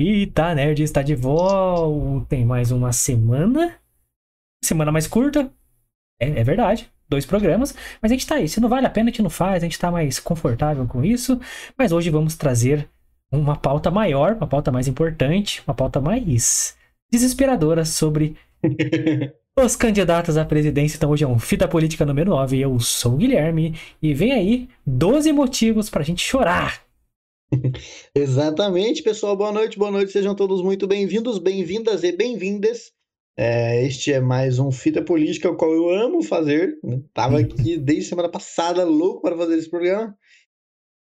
Eita, Nerd está de volta em mais uma semana. Semana mais curta. É, é, verdade. Dois programas. Mas a gente tá aí. Se não vale a pena, a gente não faz. A gente tá mais confortável com isso. Mas hoje vamos trazer uma pauta maior, uma pauta mais importante, uma pauta mais desesperadora sobre os candidatos à presidência. Então hoje é um Fita Política número 9. Eu sou o Guilherme. E vem aí 12 motivos pra gente chorar Exatamente, pessoal. Boa noite, boa noite. Sejam todos muito bem-vindos, bem-vindas e bem-vindas. É, este é mais um Fita Política, o qual eu amo fazer. Né? Tava uhum. aqui desde semana passada, louco para fazer esse programa.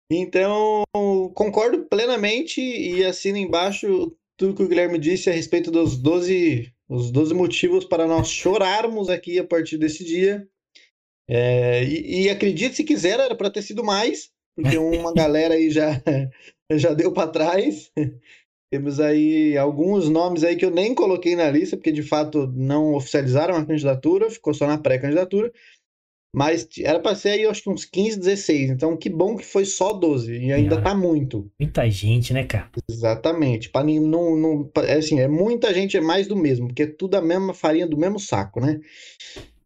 Então, concordo plenamente e assino embaixo tudo que o Guilherme disse a respeito dos 12, os 12 motivos para nós chorarmos aqui a partir desse dia. É, e, e acredite se quiser, era para ter sido mais, porque uma galera aí já, já deu para trás. Temos aí alguns nomes aí que eu nem coloquei na lista, porque de fato não oficializaram a candidatura, ficou só na pré-candidatura. Mas era para ser aí, acho que uns 15, 16. Então, que bom que foi só 12. E ainda ah, tá muito. Muita gente, né, cara? Exatamente. Pra, não, não, é assim, é muita gente, é mais do mesmo, porque é tudo a mesma farinha do mesmo saco, né?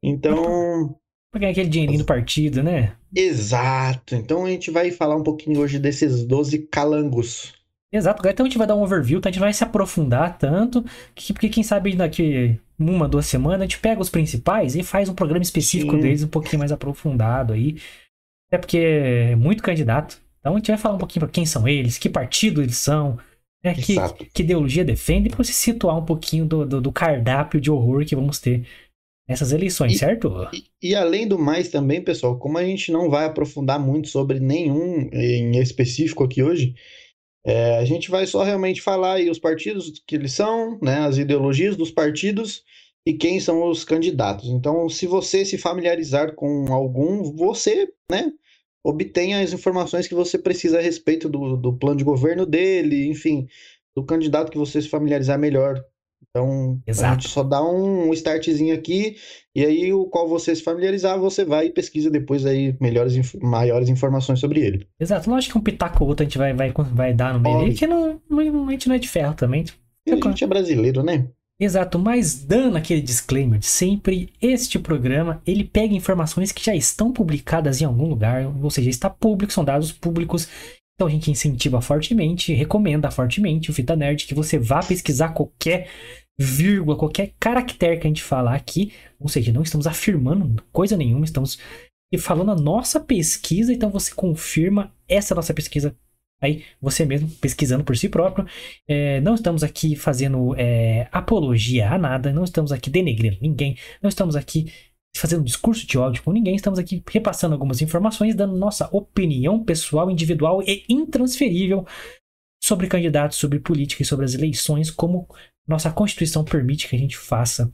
Então. Pra ganhar aquele dinheirinho do partido, né? Exato. Então a gente vai falar um pouquinho hoje desses 12 calangos. Exato. Então a gente vai dar um overview, tá? a gente vai se aprofundar tanto, que, porque quem sabe daqui uma, duas semanas a gente pega os principais e faz um programa específico Sim. deles um pouquinho mais aprofundado aí. É porque é muito candidato. Então a gente vai falar um pouquinho para quem são eles, que partido eles são, né? que, que ideologia defende, para se situar um pouquinho do, do, do cardápio de horror que vamos ter nessas eleições, e, certo? E, e, além do mais também, pessoal, como a gente não vai aprofundar muito sobre nenhum em específico aqui hoje, é, a gente vai só realmente falar aí os partidos que eles são, né, as ideologias dos partidos e quem são os candidatos. Então, se você se familiarizar com algum, você, né, obtenha as informações que você precisa a respeito do, do plano de governo dele, enfim, do candidato que você se familiarizar melhor então, Exato. a gente só dá um startzinho aqui, e aí o qual você se familiarizar, você vai e pesquisa depois aí melhores, maiores informações sobre ele. Exato, lógico que um pitaco ou outro a gente vai, vai, vai dar no meio aí, que não, não, a gente não é de ferro também. E a gente é brasileiro, né? Exato, mas dando aquele disclaimer de sempre, este programa ele pega informações que já estão publicadas em algum lugar, ou seja, está público, são dados públicos então a gente incentiva fortemente, recomenda fortemente o Fita Nerd que você vá pesquisar qualquer vírgula, qualquer caractere que a gente falar aqui. Ou seja, não estamos afirmando coisa nenhuma, estamos falando a nossa pesquisa, então você confirma essa nossa pesquisa aí, você mesmo pesquisando por si próprio. É, não estamos aqui fazendo é, apologia a nada, não estamos aqui denegrindo ninguém, não estamos aqui fazendo discurso de ódio com ninguém, estamos aqui repassando algumas informações, dando nossa opinião pessoal, individual e intransferível sobre candidatos, sobre política e sobre as eleições, como nossa Constituição permite que a gente faça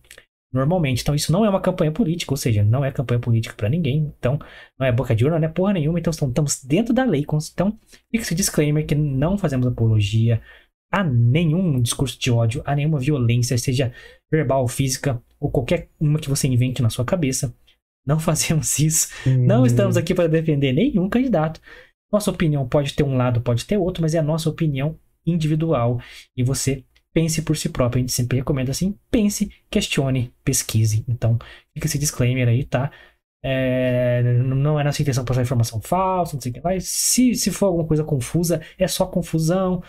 normalmente. Então, isso não é uma campanha política, ou seja, não é campanha política para ninguém. Então, não é boca de urna, não é porra nenhuma. Então, estamos dentro da lei. Então, fica esse disclaimer que não fazemos apologia a nenhum discurso de ódio, a nenhuma violência, seja verbal, física ou qualquer uma que você invente na sua cabeça. Não fazemos isso. Hum. Não estamos aqui para defender nenhum candidato. Nossa opinião pode ter um lado, pode ter outro, mas é a nossa opinião individual. E você pense por si próprio. A gente sempre recomenda assim: pense, questione, pesquise. Então, fica esse disclaimer aí, tá? É, não é nossa intenção passar informação falsa, não sei o que. Mas se, se for alguma coisa confusa, é só confusão.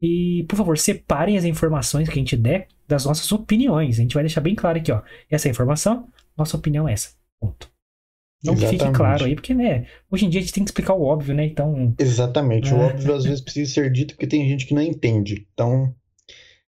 E, por favor, separem as informações que a gente der das nossas opiniões. A gente vai deixar bem claro aqui, ó. Essa é a informação, nossa opinião é essa. Ponto. Então que fique claro aí, porque, né, hoje em dia a gente tem que explicar o óbvio, né? Então. Exatamente. O é. óbvio às vezes precisa ser dito porque tem gente que não entende. Então.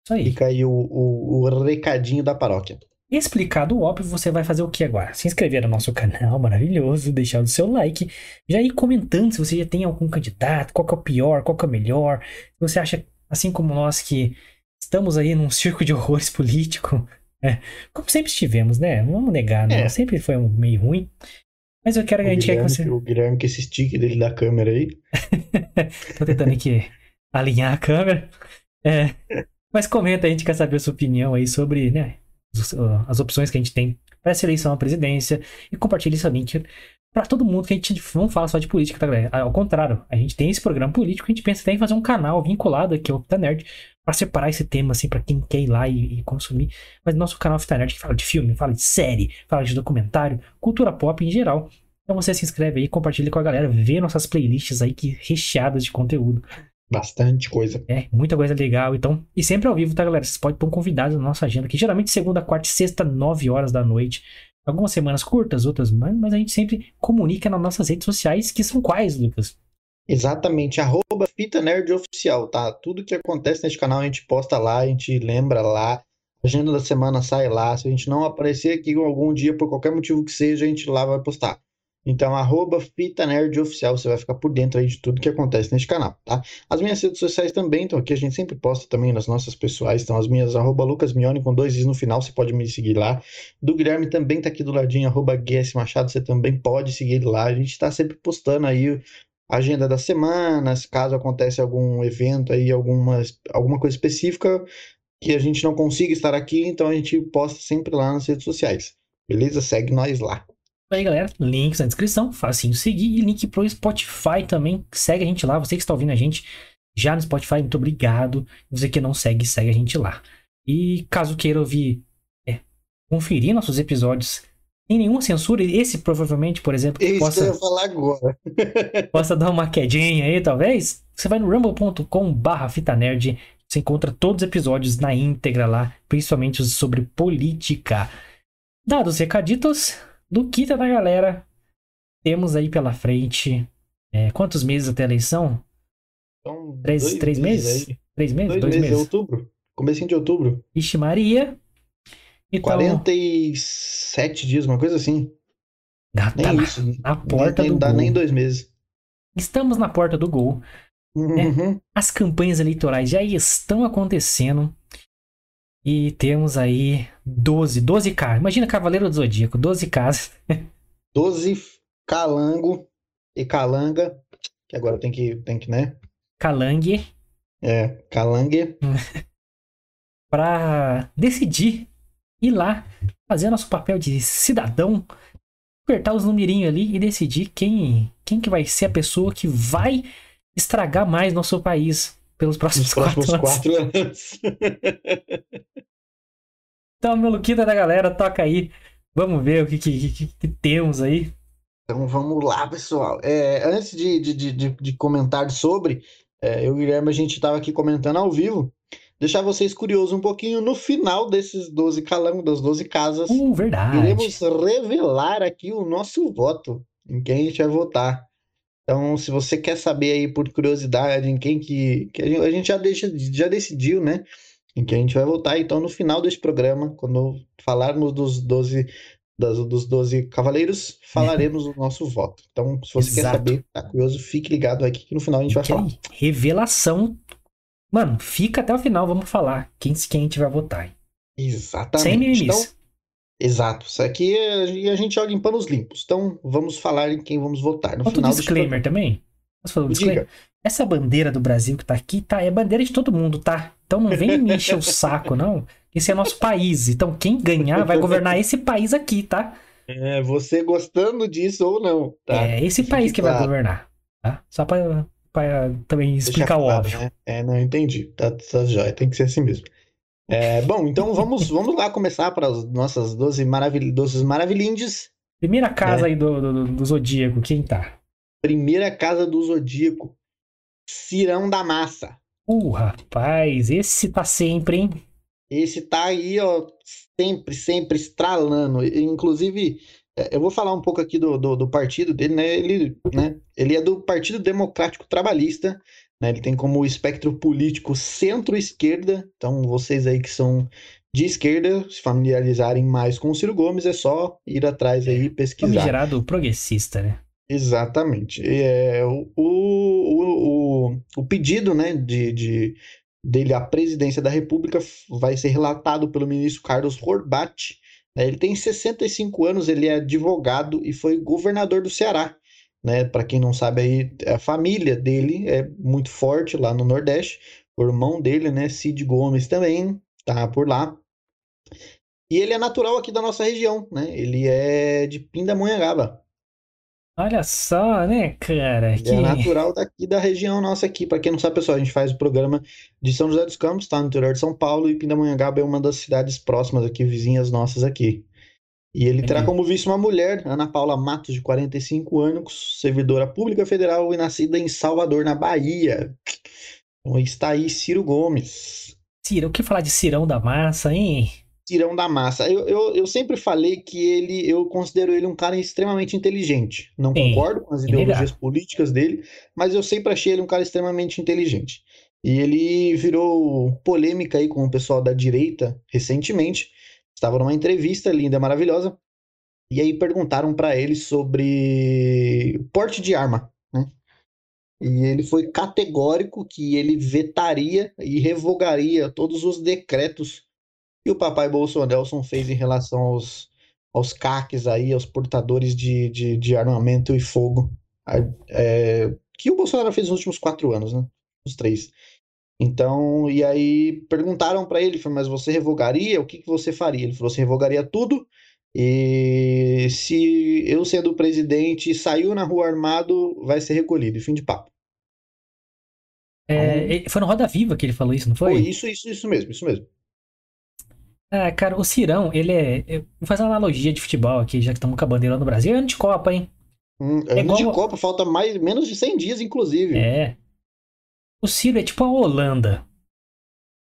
Isso aí. Fica aí o, o, o recadinho da paróquia. Explicado o óbvio, você vai fazer o que agora? Se inscrever no nosso canal maravilhoso, deixar o seu like, já ir comentando se você já tem algum candidato, qual que é o pior, qual que é o melhor. Se você acha assim como nós que estamos aí num circo de horrores político, é, como sempre estivemos, né? Não vamos negar, né? É. Sempre foi um meio ruim. Mas eu quero o a gente Guilherme, quer que você. O Guilherme que esse stick dele da câmera aí. Tô tentando aqui alinhar a câmera. É, mas comenta, a gente quer saber a sua opinião aí sobre né, as opções que a gente tem para essa eleição à presidência. E compartilhe esse link para todo mundo que a gente não fala só de política, tá, galera? Ao contrário, a gente tem esse programa político, a gente pensa até em fazer um canal vinculado aqui ao Fita Nerd para separar esse tema, assim, para quem quer ir lá e, e, consumir. Mas nosso canal Fita Nerd que fala de filme, fala de série, fala de documentário, cultura pop em geral. Então você se inscreve aí, compartilha com a galera, vê nossas playlists aí que recheadas de conteúdo. Bastante coisa. É, muita coisa legal. Então, e sempre ao vivo, tá, galera? Vocês podem estar convidados na nossa agenda, que geralmente segunda, quarta e sexta, 9 horas da noite. Algumas semanas curtas, outras mais, mas a gente sempre comunica nas nossas redes sociais, que são quais, Lucas? Exatamente, arroba Fita Nerd Oficial, tá? Tudo que acontece neste canal a gente posta lá, a gente lembra lá. A agenda da semana sai lá. Se a gente não aparecer aqui algum dia, por qualquer motivo que seja, a gente lá vai postar. Então, arroba Fita Nerd Oficial, você vai ficar por dentro aí de tudo que acontece neste canal, tá? As minhas redes sociais também estão aqui, a gente sempre posta também nas nossas pessoais, então as minhas, arroba Lucas Mione com dois is no final, você pode me seguir lá. Do Guilherme também tá aqui do ladinho, arroba Machado, você também pode seguir lá. A gente tá sempre postando aí a agenda das semanas, caso aconteça algum evento aí, alguma, alguma coisa específica que a gente não consiga estar aqui, então a gente posta sempre lá nas redes sociais. Beleza? Segue nós lá aí, galera. Links na descrição, facinho seguir. E link pro Spotify também. Segue a gente lá. Você que está ouvindo a gente já no Spotify, muito obrigado. Você que não segue, segue a gente lá. E caso queira ouvir, é, conferir nossos episódios sem nenhuma censura, esse provavelmente, por exemplo, Isso possa, eu falar agora. possa dar uma quedinha aí, talvez. Você vai no rumble.com/barra fita nerd. Você encontra todos os episódios na íntegra lá, principalmente os sobre política. Dados recaditos, do Kita da galera, temos aí pela frente. É, quantos meses até a eleição? Então, três, três meses? meses três meses? Dois, dois meses, meses. outubro. Comecinho de outubro. Ixi, Maria. Então, 47 dias, uma coisa assim. Tá nem isso. Na porta nem, do não dá nem dois meses. Estamos na porta do gol. Né? Uhum. Né? As campanhas eleitorais já estão acontecendo. E temos aí 12, 12 casas. Imagina Cavaleiro do Zodíaco, 12 casas. 12 calango e calanga, que agora tem que, tem que, né? Calangue. É, calangue. para decidir ir lá, fazer nosso papel de cidadão, apertar os numerinhos ali e decidir quem, quem que vai ser a pessoa que vai estragar mais nosso país pelos próximos, próximos quatro, quatro anos. então, meu Luquita da galera, toca aí. Vamos ver o que, que, que, que temos aí. Então vamos lá, pessoal. É, antes de, de, de, de, comentar sobre, é, eu e o Guilherme, a gente estava aqui comentando ao vivo. Deixar vocês curiosos um pouquinho, no final desses 12 calangos, das 12 casas, uh, verdade. iremos revelar aqui o nosso voto, em quem a gente vai votar. Então, se você quer saber aí por curiosidade em quem que, que a, gente, já, deixa, já decidiu, né? Em que a gente vai voltar. Então, no final desse programa, quando falarmos dos 12, das, dos 12 cavaleiros, falaremos o nosso voto. Então, se você Exato. quer saber, tá curioso, fique ligado aqui que no final a gente vai falar. Revelação. Mano, fica até o final, vamos falar quem, quem a gente vai votar. Exatamente. Sem mimimi. Então, Exato. Isso aqui é, a gente joga em panos limpos. Então, vamos falar em quem vamos votar. No Outro final disclaimer também? Posso falar um disclaimer? Essa bandeira do Brasil que tá aqui, tá? É bandeira de todo mundo, tá? Então não vem me encher o saco, não. Esse é nosso país. Então quem ganhar vai governar esse país aqui, tá? É, você gostando disso ou não, tá? É esse país que claro. vai governar, tá? Só pra, pra também explicar Deixa o óbvio. Né? É, não, entendi. Tá, tá já, tem que ser assim mesmo. É, bom, então vamos, vamos lá começar para as nossas 12 maravil... doces maravilhindes. Primeira casa é. aí do, do, do, Zodíaco, quem tá? Primeira casa do Zodíaco. Cirão da Massa. Uh, rapaz, esse tá sempre, hein? Esse tá aí, ó, sempre, sempre estralando. Inclusive, é, eu vou falar um pouco aqui do, do, do partido dele, né? Ele, né? Ele é do Partido Democrático Trabalhista, né? Ele tem como espectro político centro-esquerda. Então, vocês aí que são de esquerda, se familiarizarem mais com o Ciro Gomes, é só ir atrás aí e pesquisar. Famigerado progressista, né? Exatamente. É, o, o, o, o pedido né, de, de, dele à presidência da República vai ser relatado pelo ministro Carlos Horbat. Né? Ele tem 65 anos, ele é advogado e foi governador do Ceará né? Para quem não sabe aí, a família dele é muito forte lá no Nordeste. O irmão dele, né, Cid Gomes também tá por lá. E ele é natural aqui da nossa região, né? Ele é de Pindamonhangaba. Olha só, né, cara? Que... É natural daqui da região nossa aqui. Para quem não sabe, pessoal, a gente faz o programa de São José dos Campos, tá no interior de São Paulo, e Pindamonhangaba é uma das cidades próximas aqui, vizinhas nossas aqui. E ele terá como vice uma mulher, Ana Paula Matos, de 45 anos, servidora pública federal e nascida em Salvador, na Bahia. Então está aí Ciro Gomes. Ciro, o que falar de Cirão da Massa, hein? Cirão da Massa. Eu, eu, eu sempre falei que ele, eu considero ele um cara extremamente inteligente. Não Sim, concordo com as ideologias políticas dele, mas eu sempre achei ele um cara extremamente inteligente. E ele virou polêmica aí com o pessoal da direita recentemente. Estava numa entrevista linda, maravilhosa. E aí perguntaram para ele sobre porte de arma. E ele foi categórico que ele vetaria e revogaria todos os decretos que o papai Bolsonaro fez em relação aos, aos CACs aí, aos portadores de, de, de armamento e fogo, é, que o Bolsonaro fez nos últimos quatro anos, né? Os três. Então, e aí perguntaram para ele, mas você revogaria? O que, que você faria? Ele falou: você revogaria tudo. E se eu sendo presidente saiu na rua armado, vai ser recolhido. Fim de papo. É, então, foi no Roda Viva que ele falou isso, não foi? Foi isso, isso, isso mesmo, isso mesmo. Ah, cara, o Cirão, ele é. Vou fazer uma analogia de futebol aqui, já que estamos com a bandeira no Brasil. É ano de Copa, hein? Hum, é, é ano igual... de Copa, falta mais, menos de 100 dias, inclusive. É. O Ciro é tipo a Holanda.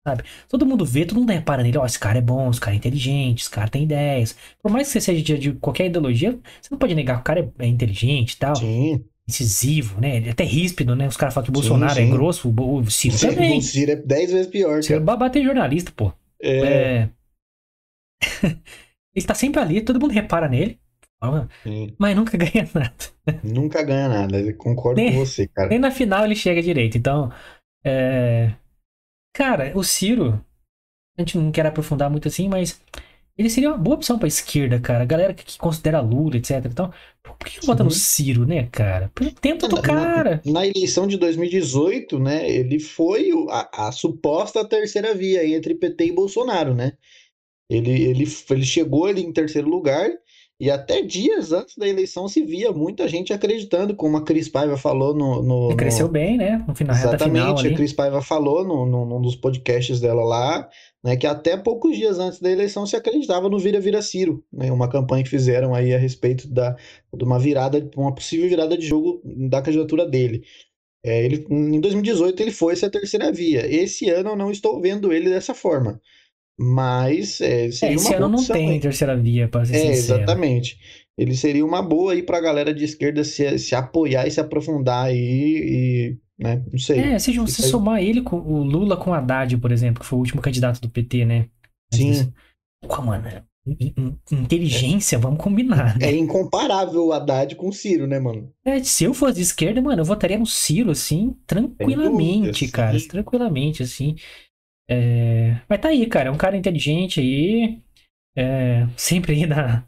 Sabe? Todo mundo vê, todo mundo repara nele. Ó, esse cara é bom, esse cara é inteligente, esse cara tem ideias. Por mais que você seja de, de qualquer ideologia, você não pode negar que o cara é, é inteligente e tal. Sim incisivo, né? Ele é até ríspido, né? Os caras falam que o Bolsonaro sim, sim. é grosso, o Ciro sim, também. O Ciro é 10 vezes pior, Ciro cara. bater jornalista, pô. É. é... ele tá sempre ali, todo mundo repara nele. Mas nunca ganha nada. Nunca ganha nada, concordo nem, com você, cara. Nem na final ele chega direito. Então, é... cara, o Ciro, a gente não quer aprofundar muito assim, mas ele seria uma boa opção pra esquerda, cara. A galera que, que considera Lula, etc. Então, por que não bota no Ciro, né, cara? Tenta do cara. Na, na, eleição de 2018, né, ele foi a, a, suposta terceira via entre PT e Bolsonaro, né? Ele, ele, ele chegou ali em terceiro lugar e até dias antes da eleição se via muita gente acreditando, como a Cris Paiva falou no. no Ele cresceu no... bem, né? No final, Exatamente, a Cris Paiva falou no, no, num dos podcasts dela lá, né? Que até poucos dias antes da eleição se acreditava no Vira Vira Ciro, né? Uma campanha que fizeram aí a respeito da, de uma virada, uma possível virada de jogo da candidatura dele. É, ele, em 2018 ele foi essa terceira via. Esse ano eu não estou vendo ele dessa forma. Mas é, seria é, esse ano não tem aí. terceira via, para ser É, sincero. exatamente. Ele seria uma boa aí para a galera de esquerda se, se apoiar e se aprofundar aí e, né, não sei. É, se você somar ele com o Lula com o Haddad, por exemplo, que foi o último candidato do PT, né? Sim. Pô, mano, inteligência, é. vamos combinar, né? É incomparável o Haddad com o Ciro, né, mano? É, se eu fosse de esquerda, mano, eu votaria no Ciro, assim, tranquilamente, cara, tranquilamente, assim. É... Mas tá aí, cara. É um cara inteligente aí. É... Sempre aí na,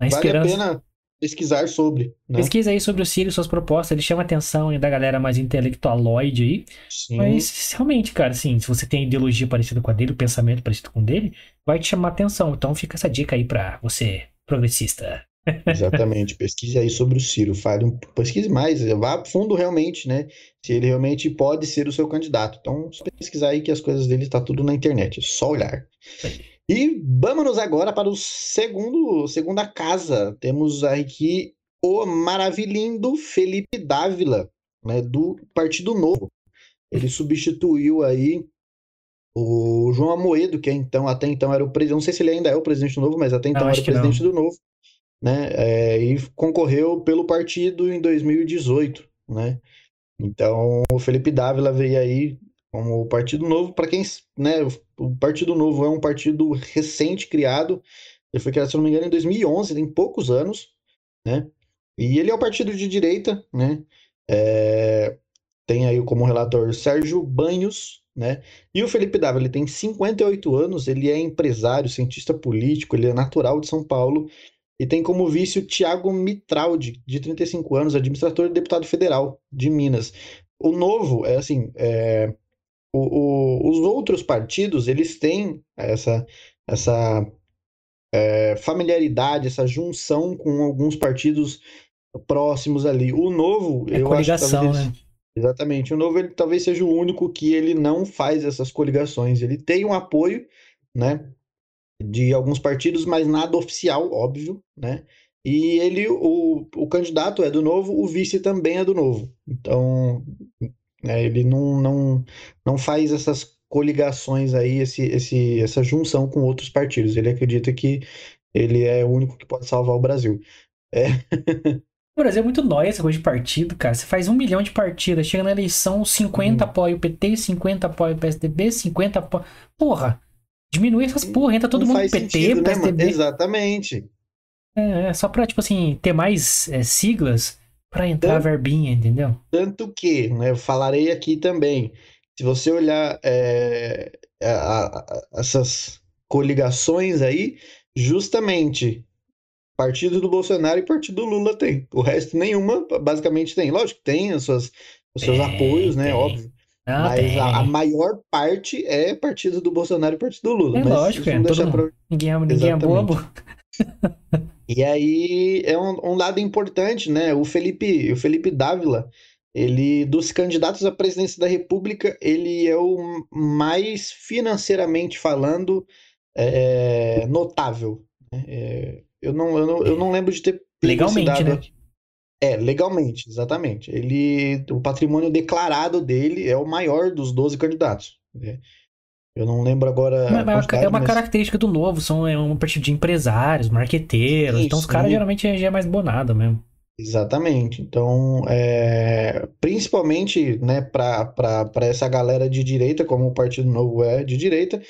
na esperança. Vale a pena pesquisar sobre. Né? Pesquisa aí sobre o Ciro, suas propostas. Ele chama a atenção da galera mais intelectualoide aí. Sim. Mas realmente, cara, assim, se você tem ideologia parecida com a dele, o pensamento parecido com o dele, vai te chamar a atenção. Então fica essa dica aí pra você, progressista. Exatamente, pesquise aí sobre o Ciro, fale pesquise mais, vá a fundo realmente, né? Se ele realmente pode ser o seu candidato. Então, só pesquisar aí que as coisas dele está tudo na internet, é só olhar. E vamos agora para o segundo, segunda casa. Temos aqui o maravilhindo Felipe Dávila, né, do Partido Novo. Ele substituiu aí o João Amoedo, que é então, até então era o presidente, não sei se ele ainda é o presidente do Novo, mas até então era o presidente não. do Novo né? É, e concorreu pelo partido em 2018, né? Então, o Felipe Dávila veio aí como o Partido Novo, para quem, né, o Partido Novo é um partido recente criado, ele foi criado, se não me engano, em 2011, tem poucos anos, né? E ele é um partido de direita, né? É, tem aí como relator Sérgio Banhos, né? E o Felipe Dávila, ele tem 58 anos, ele é empresário, cientista político, ele é natural de São Paulo e tem como vice o Tiago Mitraldi, de 35 anos, administrador e deputado federal de Minas. O novo, é assim, é, o, o, os outros partidos, eles têm essa, essa é, familiaridade, essa junção com alguns partidos próximos ali. O novo, É eu coligação, acho que talvez, né? exatamente, o novo ele talvez seja o único que ele não faz essas coligações. Ele tem um apoio, né, de alguns partidos, mas nada oficial, óbvio, né? E ele, o, o candidato é do novo, o vice também é do novo. Então, né, ele não, não, não faz essas coligações aí, esse, esse, essa junção com outros partidos. Ele acredita que ele é o único que pode salvar o Brasil. O Brasil é muito nóia essa coisa de partido, cara. Você faz um milhão de partidas, chega na eleição, 50 Hum. apoia o PT, 50 apoia o PSDB, 50 apoia. Porra! Diminui essas porra, entra todo não mundo faz PT, sentido, né, mano? Exatamente. É, é só pra, tipo assim, ter mais é, siglas pra entrar a Tanto- verbinha, entendeu? Tanto que, né, eu falarei aqui também, se você olhar é, a- a- essas coligações aí, justamente partido do Bolsonaro e partido do Lula tem. O resto nenhuma, basicamente, tem. Lógico que tem as suas, os seus Tem, apoios, né? tem. Óbvio. Não, Mas tem. a, a maior parte é partido do Bolsonaro e partido do Lula. É Mas lógico, é. Todo pra- Ninguém, é- ninguém é bobo. E aí é um, um lado importante, né? O Felipe, o Felipe Dávila, ele dos candidatos à presidência da República, ele é o mais financeiramente falando é, notável. né? É, eu não, eu não, eu não lembro de ter Legalmente, né? É, legalmente, exatamente. Ele, o patrimônio declarado dele é o maior dos 12 candidatos. né? Eu não lembro agora quantidade, é uma mas- característica do novo, são é um partido de empresários, marqueteiros. Sim, então os caras sim. geralmente é- já é mais bonado mesmo. Exatamente. Então, é, principalmente, né, para essa galera de direita, como o Partido Novo é de direita,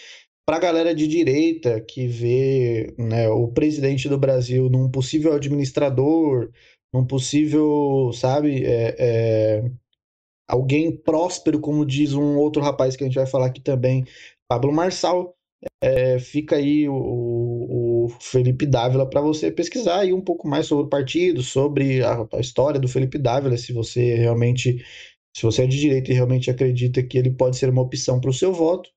para a galera de direita que vê, né, o presidente do Brasil num possível administrador, num possível, sabe, é, é, alguém próspero, como diz um outro rapaz que a gente vai falar aqui também, Pablo Marçal. É, fica aí o, o Felipe Dávila para você pesquisar aí um pouco mais sobre o partido, sobre a, a história do Felipe Dávila, se você realmente, se você é de direita e realmente acredita que ele pode ser uma opção para o seu voto,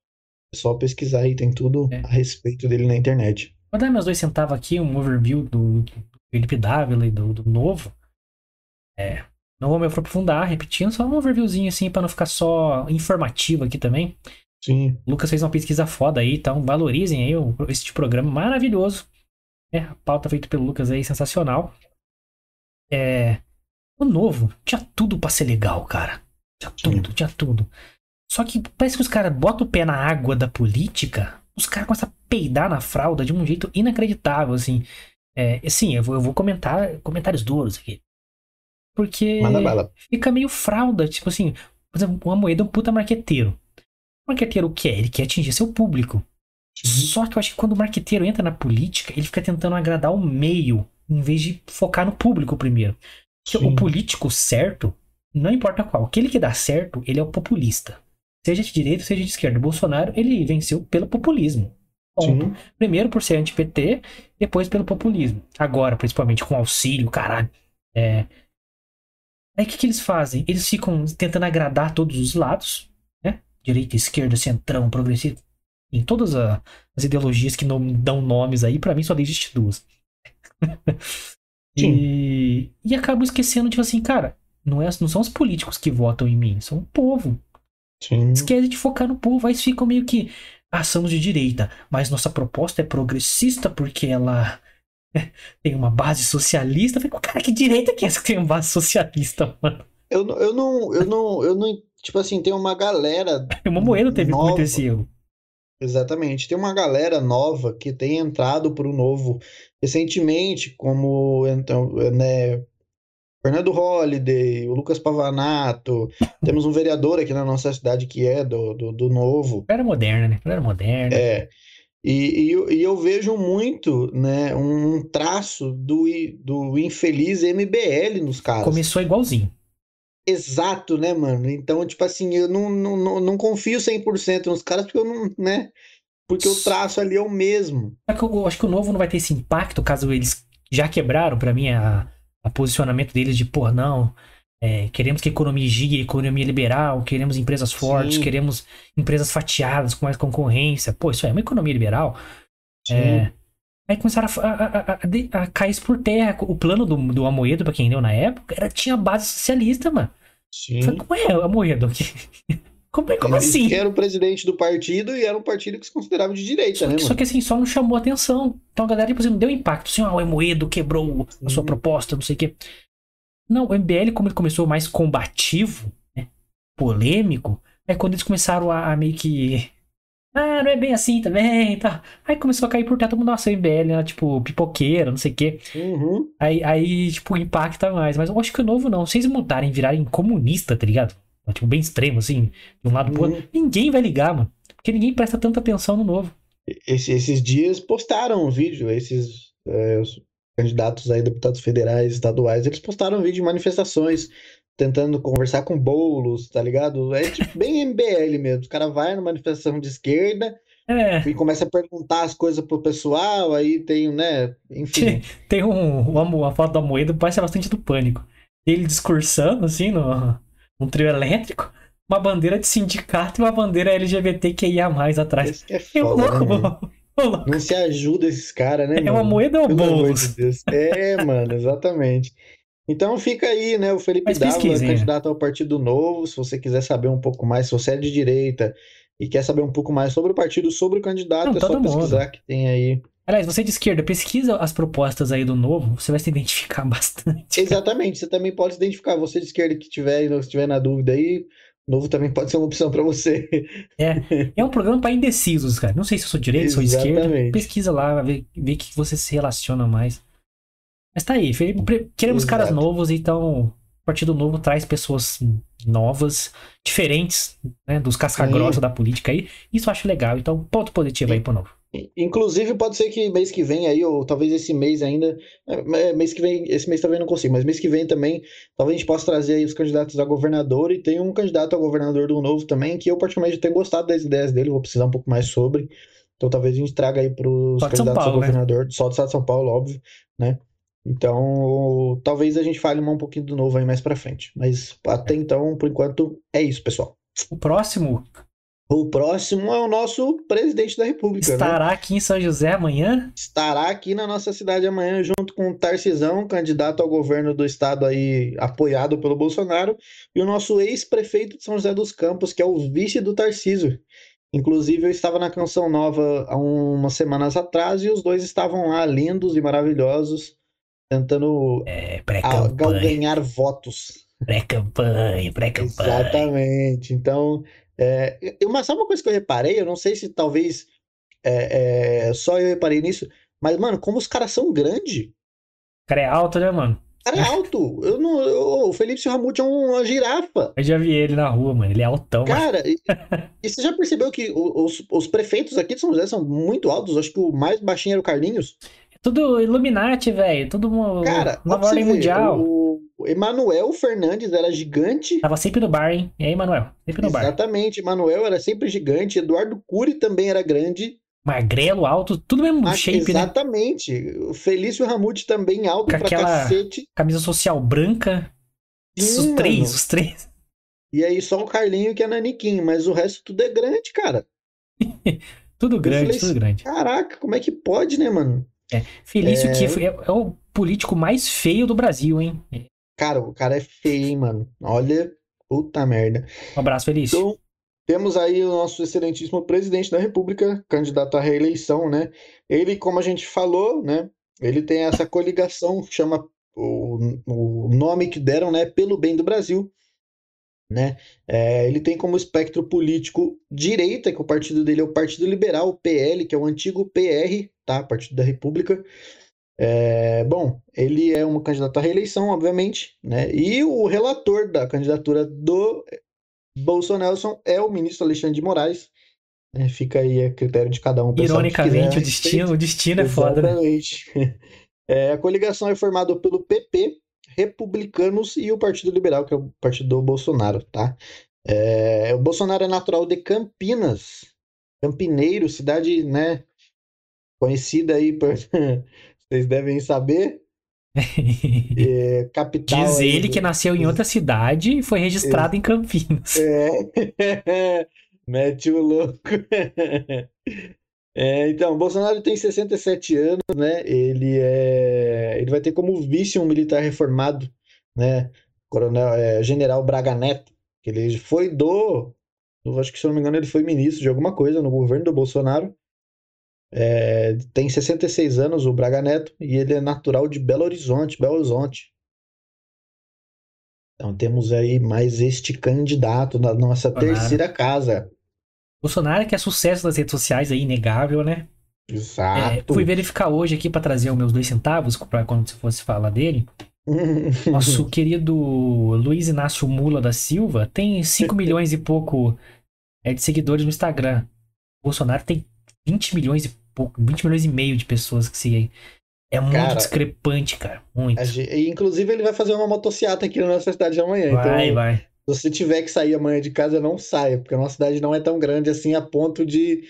é só pesquisar aí, tem tudo É. a respeito dele na internet. Vou dar meus dois centavos aqui, um overview do, do Felipe Dávila e do, do novo. É, não vou me aprofundar, repetindo, só um overviewzinho assim, pra não ficar só informativo aqui também. Sim, O Lucas fez uma pesquisa foda aí, então valorizem aí o, esse programa maravilhoso. É, a pauta feita pelo Lucas aí, sensacional. É, o novo tinha tudo pra ser legal, cara. Tinha tudo, tinha tudo. Só que parece que os caras botam o pé na água da política, os caras começam a peidar na fralda de um jeito inacreditável, assim. É, sim, eu vou, eu vou comentar comentários duros aqui. Porque fica meio fralda, tipo assim, por exemplo, uma moeda é um puta marqueteiro. O marqueteiro o quer? Ele quer atingir seu público. Só que eu acho que quando o marqueteiro entra na política, ele fica tentando agradar o meio, em vez de focar no público primeiro. Sim. o político certo, não importa qual, aquele que dá certo, ele é o populista. Seja de direita, seja de esquerda. O Bolsonaro, ele venceu pelo populismo. Sim, Primeiro por ser anti-PT, depois pelo populismo. Agora, principalmente com auxílio, caralho. É... Aí o que, que eles fazem? Eles ficam tentando agradar todos os lados, né? Direita, esquerda, centrão, progressista. Em todas a- as ideologias que não dão nomes aí, pra mim só existe duas. e, e acabam esquecendo, tipo assim, cara, não, é, não são os políticos que votam em mim, são o povo. sim. Esquece de focar no povo, aí ficam meio que. Somos de direita, mas nossa proposta é progressista porque ela tem uma base socialista. Falei, cara, que direita que é essa que tem uma base socialista, mano? Eu, não- eu não, eu não, eu não, tipo assim, tem uma galera O Momoedo teve Nova. muito esse erro. Exatamente. Tem uma galera nova que tem entrado para o novo recentemente, como então, né, Fernando Holliday, o Lucas Pavanato. Temos um vereador aqui na nossa cidade que é do, do, do novo. Era moderna, né? Era moderna. É. E, e, eu- e eu vejo muito, né, um traço do, do infeliz MBL nos caras. Começou igualzinho. Exato, né, mano? Então, tipo assim, eu não, não, não, confio 100% nos caras porque eu não, né? Porque o traço ali é o mesmo. Só que eu, acho que o novo não vai ter esse impacto caso eles já quebraram, pra mim, a, a posicionamento deles de, pô, não. é, queremos que a economia gire, economia liberal, queremos empresas fortes, Sim. queremos empresas fatiadas com mais concorrência. Pô, isso aí é uma economia liberal. É, Aí começaram a, a, a, a, cair por terra. O plano do, do Amoedo, pra quem deu na época, era, tinha base socialista, mano. Sim. Falei, como é Amoedo? Como, como Ele assim? era o presidente do partido e era um partido que se considerava de direita, só, né? Só que assim, só não chamou atenção. Então a galera, tipo assim, não deu impacto. Assim, ah, o Amoedo quebrou a sua uhum. proposta, não sei o quê. Não, o MBL, como ele começou mais combativo, né, polêmico, é quando eles começaram a, a meio que ah, não é bem assim também, tá. Aí começou a cair por terra todo mundo, nossa, MBL, né? Tipo, pipoqueira, não sei o quê. Uhum. Aí, aí, tipo, impacta mais. Mas eu acho que o novo não. Se eles mudarem, virarem comunista, tá ligado? Tipo, bem extremo, assim, de um lado pro outro. Uhum. Ninguém vai ligar, mano. Porque ninguém presta tanta atenção no novo. Esse, esses dias postaram um vídeo, esses é, candidatos aí, deputados federais, estaduais, eles postaram um vídeo de manifestações tentando conversar com bolos, tá ligado? É tipo bem MBL mesmo. O cara vai numa manifestação de esquerda é. e começa a perguntar as coisas pro pessoal, aí tem, né? Enfim. Tem, um, uma, foto da moeda, parece bastante do pânico. Ele discursando, assim, no, num trio elétrico, uma bandeira de sindicato e uma bandeira LGBTQIA atrás. Esse é foda, eu, louco, né, Não se ajuda esses caras, né? É mano? uma moeda ou bolos? De é, mano, exatamente. Então fica aí, né? O Felipe Dávila, candidato ao Partido Novo. Se você quiser saber um pouco mais, se você é de direita e quer saber um pouco mais sobre o partido, sobre o candidato, Não, é só pesquisar mundo. que tem aí. Aliás, você de esquerda, pesquisa as propostas aí do Novo, você vai se identificar bastante. Exatamente, você também pode se identificar. Você de esquerda que tiver, estiver na dúvida aí, Novo também pode ser uma opção para você. É, é um programa para indecisos, cara. Não sei se eu sou direita, sou esquerda. Pesquisa lá, vê, vê que você se relaciona mais. Mas tá aí, queremos Exato. caras novos, então o Partido Novo traz pessoas novas, diferentes, né, dos casca-grossa da política aí. Isso eu acho legal, então ponto positivo aí pro Novo. Inclusive, pode ser que mês que vem aí, ou talvez esse mês ainda. É, é, mês que vem, esse mês talvez não consiga, mas mês que vem também, talvez a gente possa trazer aí os candidatos a governador. E tem um candidato a governador do Novo também, que eu particularmente tenho gostado das ideias dele, vou precisar um pouco mais sobre. Então talvez a gente traga aí para os candidatos Paulo, a né? governador, né? só do estado de São Paulo, óbvio, né? Então, talvez a gente fale um pouquinho do novo aí mais pra frente. Mas até então, por enquanto, é isso, pessoal. O próximo? O próximo é o nosso presidente da República. Né? Estará né? aqui em São José amanhã? Estará aqui na nossa cidade amanhã, junto com o Tarcisão, candidato ao governo do estado aí, apoiado pelo Bolsonaro, e o nosso ex-prefeito de São José dos Campos, que é o vice do Tarciso. Inclusive, eu estava na Canção Nova há umas semanas atrás e os dois estavam lá, lindos e maravilhosos, tentando é, ganhar votos. Pré-campanha, pré-campanha. Exatamente. Então, é, uma, sabe uma coisa que eu reparei? Eu não sei se talvez é, é, só eu reparei nisso, mas, mano, como os caras são grandes. O cara é alto, né, mano? O cara é alto. Eu não, eu, o Felipe Silramute é uma girafa. Eu já vi ele na rua, mano. Ele é altão. Cara, e, e, você já percebeu que os, os prefeitos aqui de São José são muito altos? Acho que o mais baixinho era o Carlinhos. Tudo Illuminati, velho. Tudo uma Cara, nova ordem mundial. O Emanuel Fernandes era gigante. Tava sempre no bar, hein? E aí, Emanuel? Sempre no bar. Exatamente. Emanuel era sempre gigante. Eduardo Cury também era grande. Magrelo, alto, tudo mesmo Mas, shape, exatamente. né? Exatamente. O Felício Ramute também alto Com pra cacete. camisa social branca. Sim, os três, mano. os três. E aí só o Carlinho que é naniquinho, mas o resto tudo é grande, cara. tudo grande, falei, tudo grande. Caraca, como é que pode, né, mano? É. Felício é... que é, é, o político mais feio do Brasil, hein? Cara, o cara é feio, hein, mano. Olha, puta merda. Um abraço, Felício. Então, temos aí o nosso excelentíssimo presidente da República, candidato à reeleição, né? Ele, como a gente falou, né? Ele tem essa coligação, chama o, o nome que deram, né? Pelo bem do Brasil, né? É, ele tem como espectro político direita, que o partido dele é o Partido Liberal, o PL, que é o antigo PR, tá? Partido da República. É, bom, ele é um candidato à reeleição, obviamente, né? E o relator da candidatura do Bolsonaro é o ministro Alexandre de Moraes. Né? Fica aí a critério de cada um. Ironicamente, o destino, o destino é foda, né? Exatamente. É, a coligação é formada pelo PP, republicanos e o Partido Liberal, que é o partido do Bolsonaro, tá? É, o Bolsonaro é natural de Campinas, Campineiro, cidade, né, conhecida aí por... vocês devem saber. É, capital Diz ele que nasceu em outra cidade e foi registrado é. em Campinas. É. Mete o louco. É, então, Bolsonaro tem 67 anos, né? Ele é, ele vai ter como vice um militar reformado, né? Coronel, é, General Braga Neto, que ele foi do, do, acho que se eu não me engano ele foi ministro de alguma coisa no governo do Bolsonaro. É, tem 66 anos o Braga Neto e ele é natural de Belo Horizonte, Belo Horizonte. Então temos aí mais este candidato na nossa Bolsonaro. terceira casa. Bolsonaro que é sucesso nas redes sociais aí, inegável, né? É, Exato. fui verificar hoje aqui pra trazer os meus dois centavos pra quando você fosse falar dele. Nosso querido Luiz Inácio Mula da Silva tem 5 milhões e pouco é, de seguidores no Instagram. Bolsonaro tem 20 milhões e pouco, 20 milhões e meio de pessoas que seguem. É muito Cara, discrepante, cara. Muito. A gen- e, Inclusive, ele vai fazer uma motociata aqui na nossa cidade amanhã. Vai, então, vai. se você tiver que sair amanhã de casa, não saia, porque a nossa cidade não é tão grande assim a ponto de.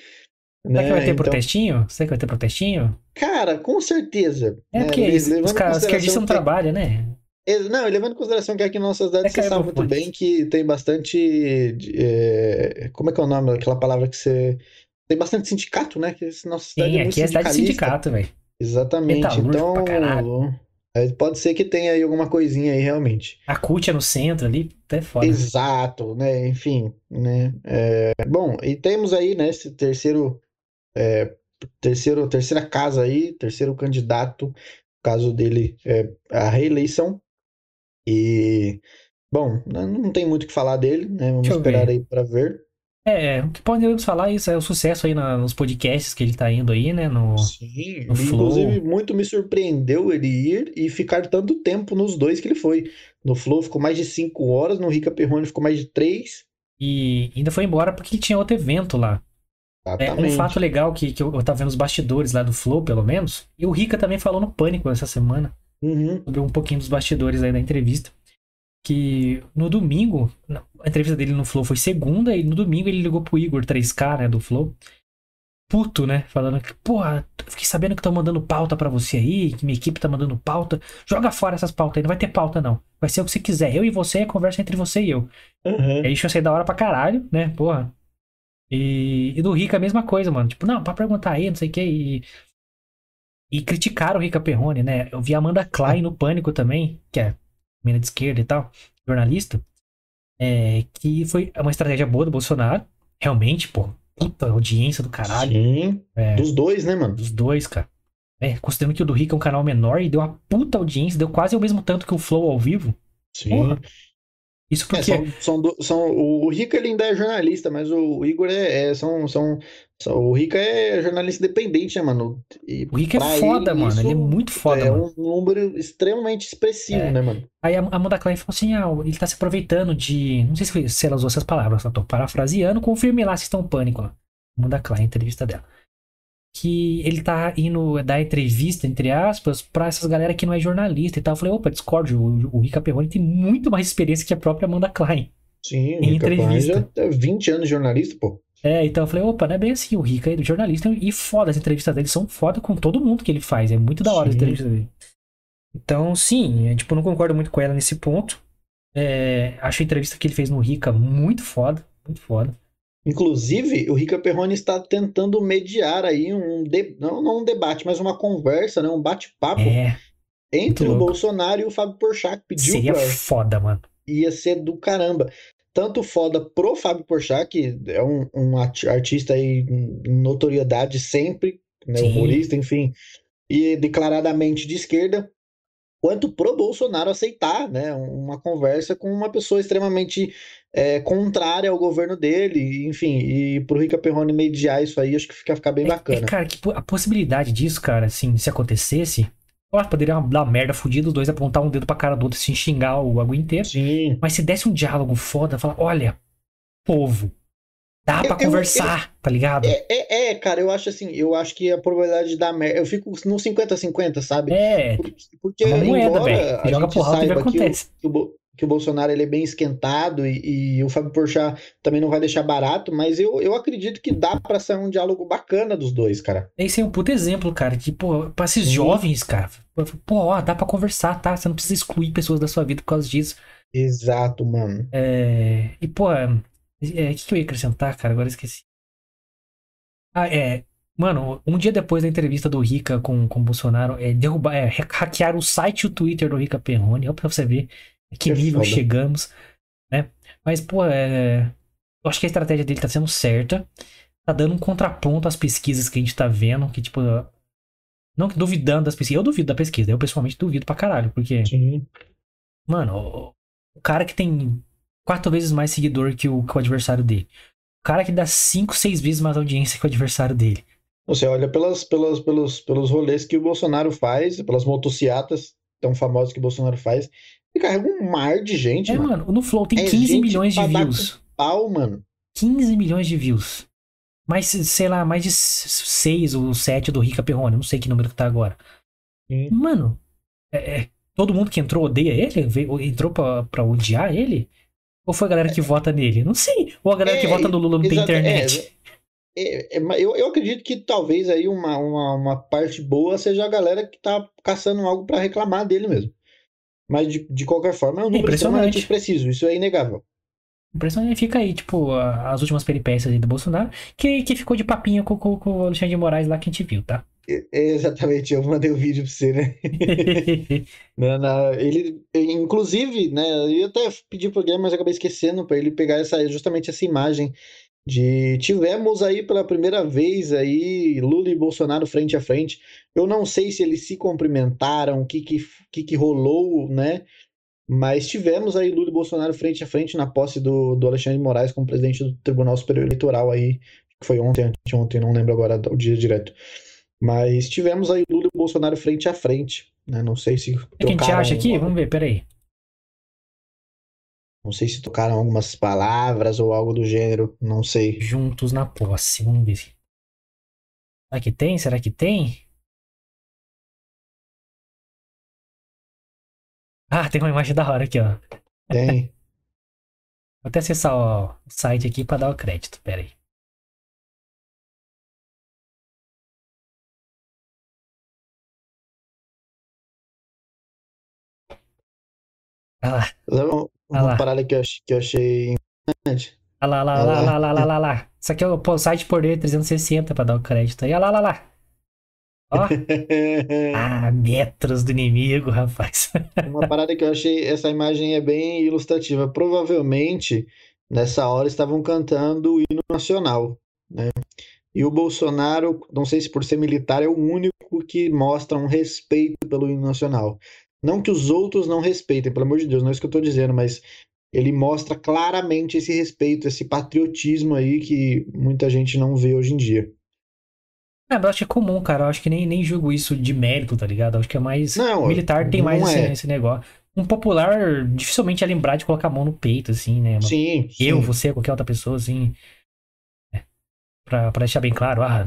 Será que vai Né? ter Então, protestinho? Será que vai ter protestinho? cara, com certeza. É né? porque os, levando os caras esquerdistas não que- trabalham, né? É, Não, levando em consideração que aqui na nossa cidade É você sabe Caio muito bem que tem bastante. é, Como é que é o nome daquela palavra que você. Tem bastante sindicato, né? Que nossa cidade Sim, é muito aqui é cidade de sindicato, velho. Exatamente. Então, é, pode ser que tenha aí alguma coisinha aí realmente. A CUT é no centro ali, até foda. Exato, né? Enfim, né? É, bom, e temos aí, né, esse terceiro, é, terceiro, terceira casa aí, terceiro candidato, caso dele é a reeleição. E, bom, não tem muito o que falar dele, né? Vamos Deixa esperar aí para ver. É, o que podemos falar isso é o sucesso aí na- nos podcasts que ele tá indo aí, né? No, Sim, no Flow. inclusive muito me surpreendeu ele ir e ficar tanto tempo nos dois que ele foi. No Flow ficou mais de cinco horas, no Rica Perrone ficou mais de três. e ainda foi embora porque tinha outro evento lá. É, um fato legal que, que eu, eu tava vendo os bastidores lá do Flow, pelo menos. E o Rica também falou no Pânico essa semana. Uhum. sobre um pouquinho dos bastidores aí da entrevista. Que no domingo, não, a entrevista dele no Flow foi segunda, e no domingo ele ligou pro Igor 3K, né, do Flow. Puto, né? Falando que, porra, eu fiquei sabendo que estão mandando pauta pra você aí, que minha equipe tá mandando pauta. Joga fora essas pautas aí, não vai ter pauta não. Vai ser o que você quiser. Eu e você, conversa entre você e eu. Uhum. E aí isso ia da hora pra caralho, né? Porra. E, e do Rica a mesma coisa, mano. Tipo, não, pra perguntar aí, não sei o que. E, e criticaram o Rica Perrone, né? Eu vi a Amanda Klein no Pânico também, que é mina de esquerda e tal, jornalista. É, que foi uma estratégia boa do Bolsonaro. Realmente, pô. Puta audiência do caralho. Sim, É, dos dois, né, mano? dos dois, cara. É, considerando que o do Rica é um canal menor e deu uma puta audiência, deu quase o mesmo tanto que o Flow ao vivo. Sim. Porra. Isso É, porque. são, são, do- são- o Rica ele ainda é jornalista, mas o Igor é, é- são, são, são- o Rica é jornalista independente, né, mano? E O Rica é foda, ele, mano. Ele é muito foda, é mano. um número extremamente expressivo, É. né, mano? Aí a Amanda Klein falou assim: ah, ele tá se aproveitando de. Não sei se, foi- se ela usou essas palavras, eu tô parafraseando, confirme lá se estão pânico. ó. Amanda Klein, entrevista dela. Que ele tá indo dar entrevista, entre aspas, pra essas galera que não é jornalista e tal. Eu falei, opa, discordo, o, o Rica Perrone tem muito mais experiência que a própria Amanda Klein. Sim, Em Rica entrevista. já é 20 anos de jornalista, pô. É, então eu falei, opa, não é bem assim, o Rica é jornalista e foda, as entrevistas dele são foda com todo mundo que ele faz, é muito da hora as Sim. entrevistas dele. Então, sim, é, tipo, não concordo muito com ela nesse ponto. É, acho a entrevista que ele fez no Rica muito foda, muito foda. Inclusive, o Rica Perrone está tentando mediar aí um, de- não, não um debate, mas uma conversa, né, um bate-papo É, entre o. Bolsonaro e o Fábio Porchat, que pediu seria pra, foda, mano. ia ser do caramba. Tanto foda pro Fábio Porchat, que é um, um artista aí em notoriedade sempre, né, humorista, enfim, e declaradamente de esquerda, quanto pro Bolsonaro aceitar, né, uma conversa com uma pessoa extremamente é, contrária ao governo dele, enfim, e pro Rica Perrone mediar isso aí, acho que fica, ficar bem É, bacana. é, cara, que a possibilidade disso, cara, assim, se acontecesse, eu acho que poderia dar uma merda fodida, os dois apontar um dedo pra cara do outro e se xingar o bagulho inteiro. Sim, Mas se desse um diálogo foda, falar, olha, povo, dá Eu- pra eu- conversar, tá ligado? é, é, é, cara, eu acho assim, eu acho que a probabilidade de dar merda, eu fico no 50-50, sabe? É, Por- Porque, é moeda, embora a Joga gente porra alta e que que o, acontece. que o que o Bolsonaro ele é bem esquentado e, e o Fábio Porchat também não vai deixar barato, mas eu, eu acredito que dá pra sair um diálogo bacana dos dois, cara. Esse é um puto exemplo, cara, que, pô, pra esses Sim. jovens, cara, pô, ó, dá pra conversar, tá? Você não precisa excluir pessoas da sua vida por causa disso. Exato, mano. É, e, pô, é, o que, que eu ia acrescentar, cara? Agora eu esqueci. Ah, é. Mano, um dia depois da entrevista do Rica com, com o Bolsonaro, é, derrubar, é, hackear o site e o Twitter do Rica Perrone. Olha pra você ver que nível foda. chegamos, né? Mas, pô, é, eu acho que a estratégia dele tá sendo certa. Tá dando um contraponto às pesquisas que a gente tá vendo, que, tipo, não duvidando das pesquisas. Eu duvido da pesquisa, eu pessoalmente duvido pra caralho, porque, Sim. mano, o cara que tem quatro vezes mais seguidor que o, que o adversário dele. O cara que dá cinco, seis vezes mais audiência que o adversário dele. Você olha pelas, pelas, pelos, pelos rolês que o Bolsonaro faz, pelas motociatas tão famosas que o Bolsonaro faz, ele carrega um mar de gente, É, mano. mano, no Flow tem É 15 gente milhões de views. Pau, mano. 15 milhões de views. Mais, sei lá, mais de 6 ou 7 do Rica Perrone. Não sei que número que tá agora. Sim. Mano, é- é, todo mundo que entrou odeia ele? Veio- entrou pra, pra odiar ele? Ou foi a galera que vota nele? Não sei. Ou a galera que É, vota no Lula não tem internet. É, é, eu, eu acredito que talvez aí uma, uma, uma parte boa seja a galera que tá caçando algo pra reclamar dele mesmo. Mas de, de qualquer forma é um número impressionante. extremamente preciso, isso é inegável. Que fica aí, tipo, as últimas peripécias aí do Bolsonaro, que, que ficou de papinha com, com, com o Alexandre de Moraes lá que a gente viu, tá? É, exatamente, eu mandei o vídeo pra você, né? Na- na- ele, inclusive, né, eu até pedir pro Guilherme, mas acabei esquecendo para ele pegar essa, justamente essa imagem de tivemos aí pela primeira vez aí Lula e Bolsonaro frente a frente. Eu não sei se eles se cumprimentaram, o que que, que que rolou, né? Mas tivemos aí Lula e Bolsonaro frente a frente na posse do, do Alexandre de Moraes como presidente do Tribunal Superior Eleitoral aí, que foi ontem, anteontem, não lembro agora o dia direto. Mas tivemos aí Lula e Bolsonaro frente a frente, né? Não sei se O que a gente acha aqui? Vamos ver, peraí. Não sei se tocaram algumas palavras ou algo do gênero, não sei. Juntos na posse, vamos ver. Será que tem? Será que tem? Ah, tem uma imagem da hora aqui, ó. Tem. Vou até acessar ó, o site aqui pra dar o crédito. Pera aí. Ah lá, Sabe uma, Ah parada que eu, que eu achei interessante? ah lá, lá, Ah lá, lá. lá, lá, lá, lá, lá. Isso aqui é o site por dentro 360 pra dar o crédito aí. Ah lá, lá, lá. Ó. Ah, metros do inimigo, rapaz. Uma parada que eu achei, essa imagem é bem ilustrativa. Provavelmente, nessa hora, estavam cantando o hino nacional, né? E o Bolsonaro, não sei se por ser militar, é o único que mostra um respeito pelo hino nacional. Não que os outros não respeitem, pelo amor de Deus, não é isso que eu tô dizendo, mas ele mostra claramente esse respeito, esse patriotismo aí que muita gente não vê hoje em dia. É, mas eu acho que é comum, cara. Eu acho que nem, nem julgo isso de mérito, tá ligado? Eu acho que é mais. Não, militar tem mais não esse, é. esse negócio. Um popular dificilmente é lembrar de colocar a mão no peito, assim, né? Sim, Eu, sim. você, qualquer outra pessoa, assim. É. Pra, pra deixar bem claro, ah,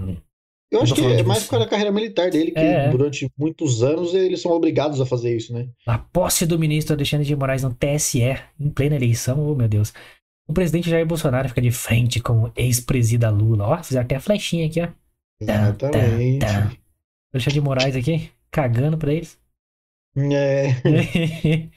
Eu acho tô que é mais por causa da carreira militar dele, que É, é. durante muitos anos eles são obrigados a fazer isso, né? a posse do ministro Alexandre de Moraes no TSE, em plena eleição, oh meu Deus. O presidente Jair Bolsonaro fica de frente com o ex-presida Lula. Ó, fizeram até a flechinha aqui, ó. Tá, tá, Exatamente. tá. Alexandre de Moraes aqui, cagando pra eles. É,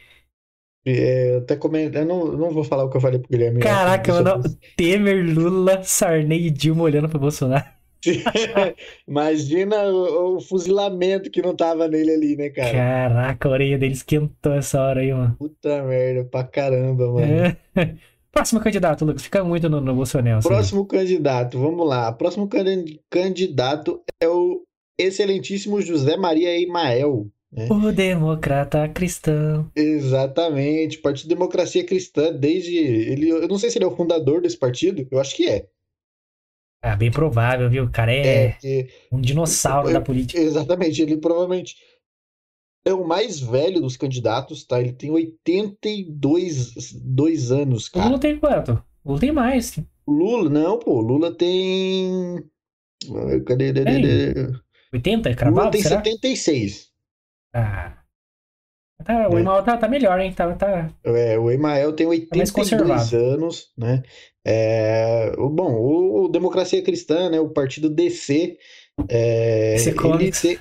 é, eu até comento, eu não, não vou falar o que eu falei pro Guilherme. Caraca, mano. Temer, Lula, Sarney e Dilma olhando pro Bolsonaro. Imagina o, o fuzilamento que não tava nele ali, né, cara? Caraca, a orelha dele esquentou essa hora aí, mano. Puta merda, pra caramba, mano. É. Próximo candidato, Lucas. Fica muito no, no Bolsonaro. assim. Próximo candidato, vamos lá. Próximo can- candidato é o excelentíssimo José Maria Emael. né? O democrata cristão. Exatamente, Partido Democracia Cristã, desde ele, eu não sei se ele é o fundador desse partido, eu acho que é. Ah, bem provável, viu? O cara É, é porque- um dinossauro da política. exatamente, ele provavelmente é o mais velho dos candidatos, tá? Ele tem 82 dois anos, O Lula cara. tem quanto? O Lula tem mais. Lula, não, pô, Lula tem Cadê? Tem. cadê? 80? É Lula cravado, tem será? 76. Ah. Tá, o É. Emael tá, tá melhor, hein? Tá, tá... É, o Emael tem mais 82 conservado. anos, né? É, bom, o, o Democracia Cristã, né? O partido DC, é, ele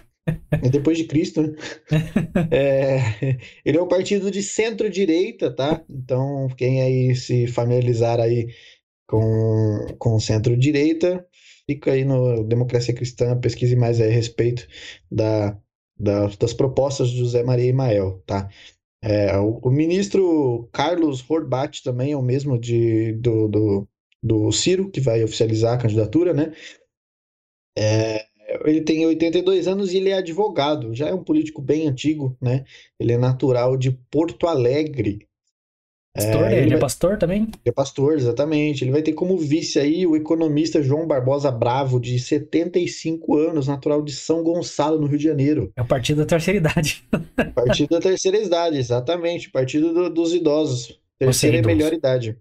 é depois de Cristo, né? É, ele é um partido de centro-direita, tá? Então, quem aí se familiarizar aí com, com centro-direita, fica aí no Democracia Cristã, pesquise mais aí a respeito da, da, das propostas de José Maria Imael, tá? É, o, o, ministro Carlos Horbat também é o mesmo de, do, do, do Ciro, que vai oficializar a candidatura, né? É, ele tem 82 anos e ele é advogado, já é um político bem antigo, né? Ele é natural de Porto Alegre. Pastor, é, ele, ele vai... é pastor também? É pastor, exatamente. Ele vai ter como vice aí o economista João Barbosa Bravo, de 75 anos, natural de São Gonçalo, no Rio de Janeiro. É o partido da terceira idade. partido da terceira idade, exatamente. Partido do, dos idosos. Terceira e melhor idade.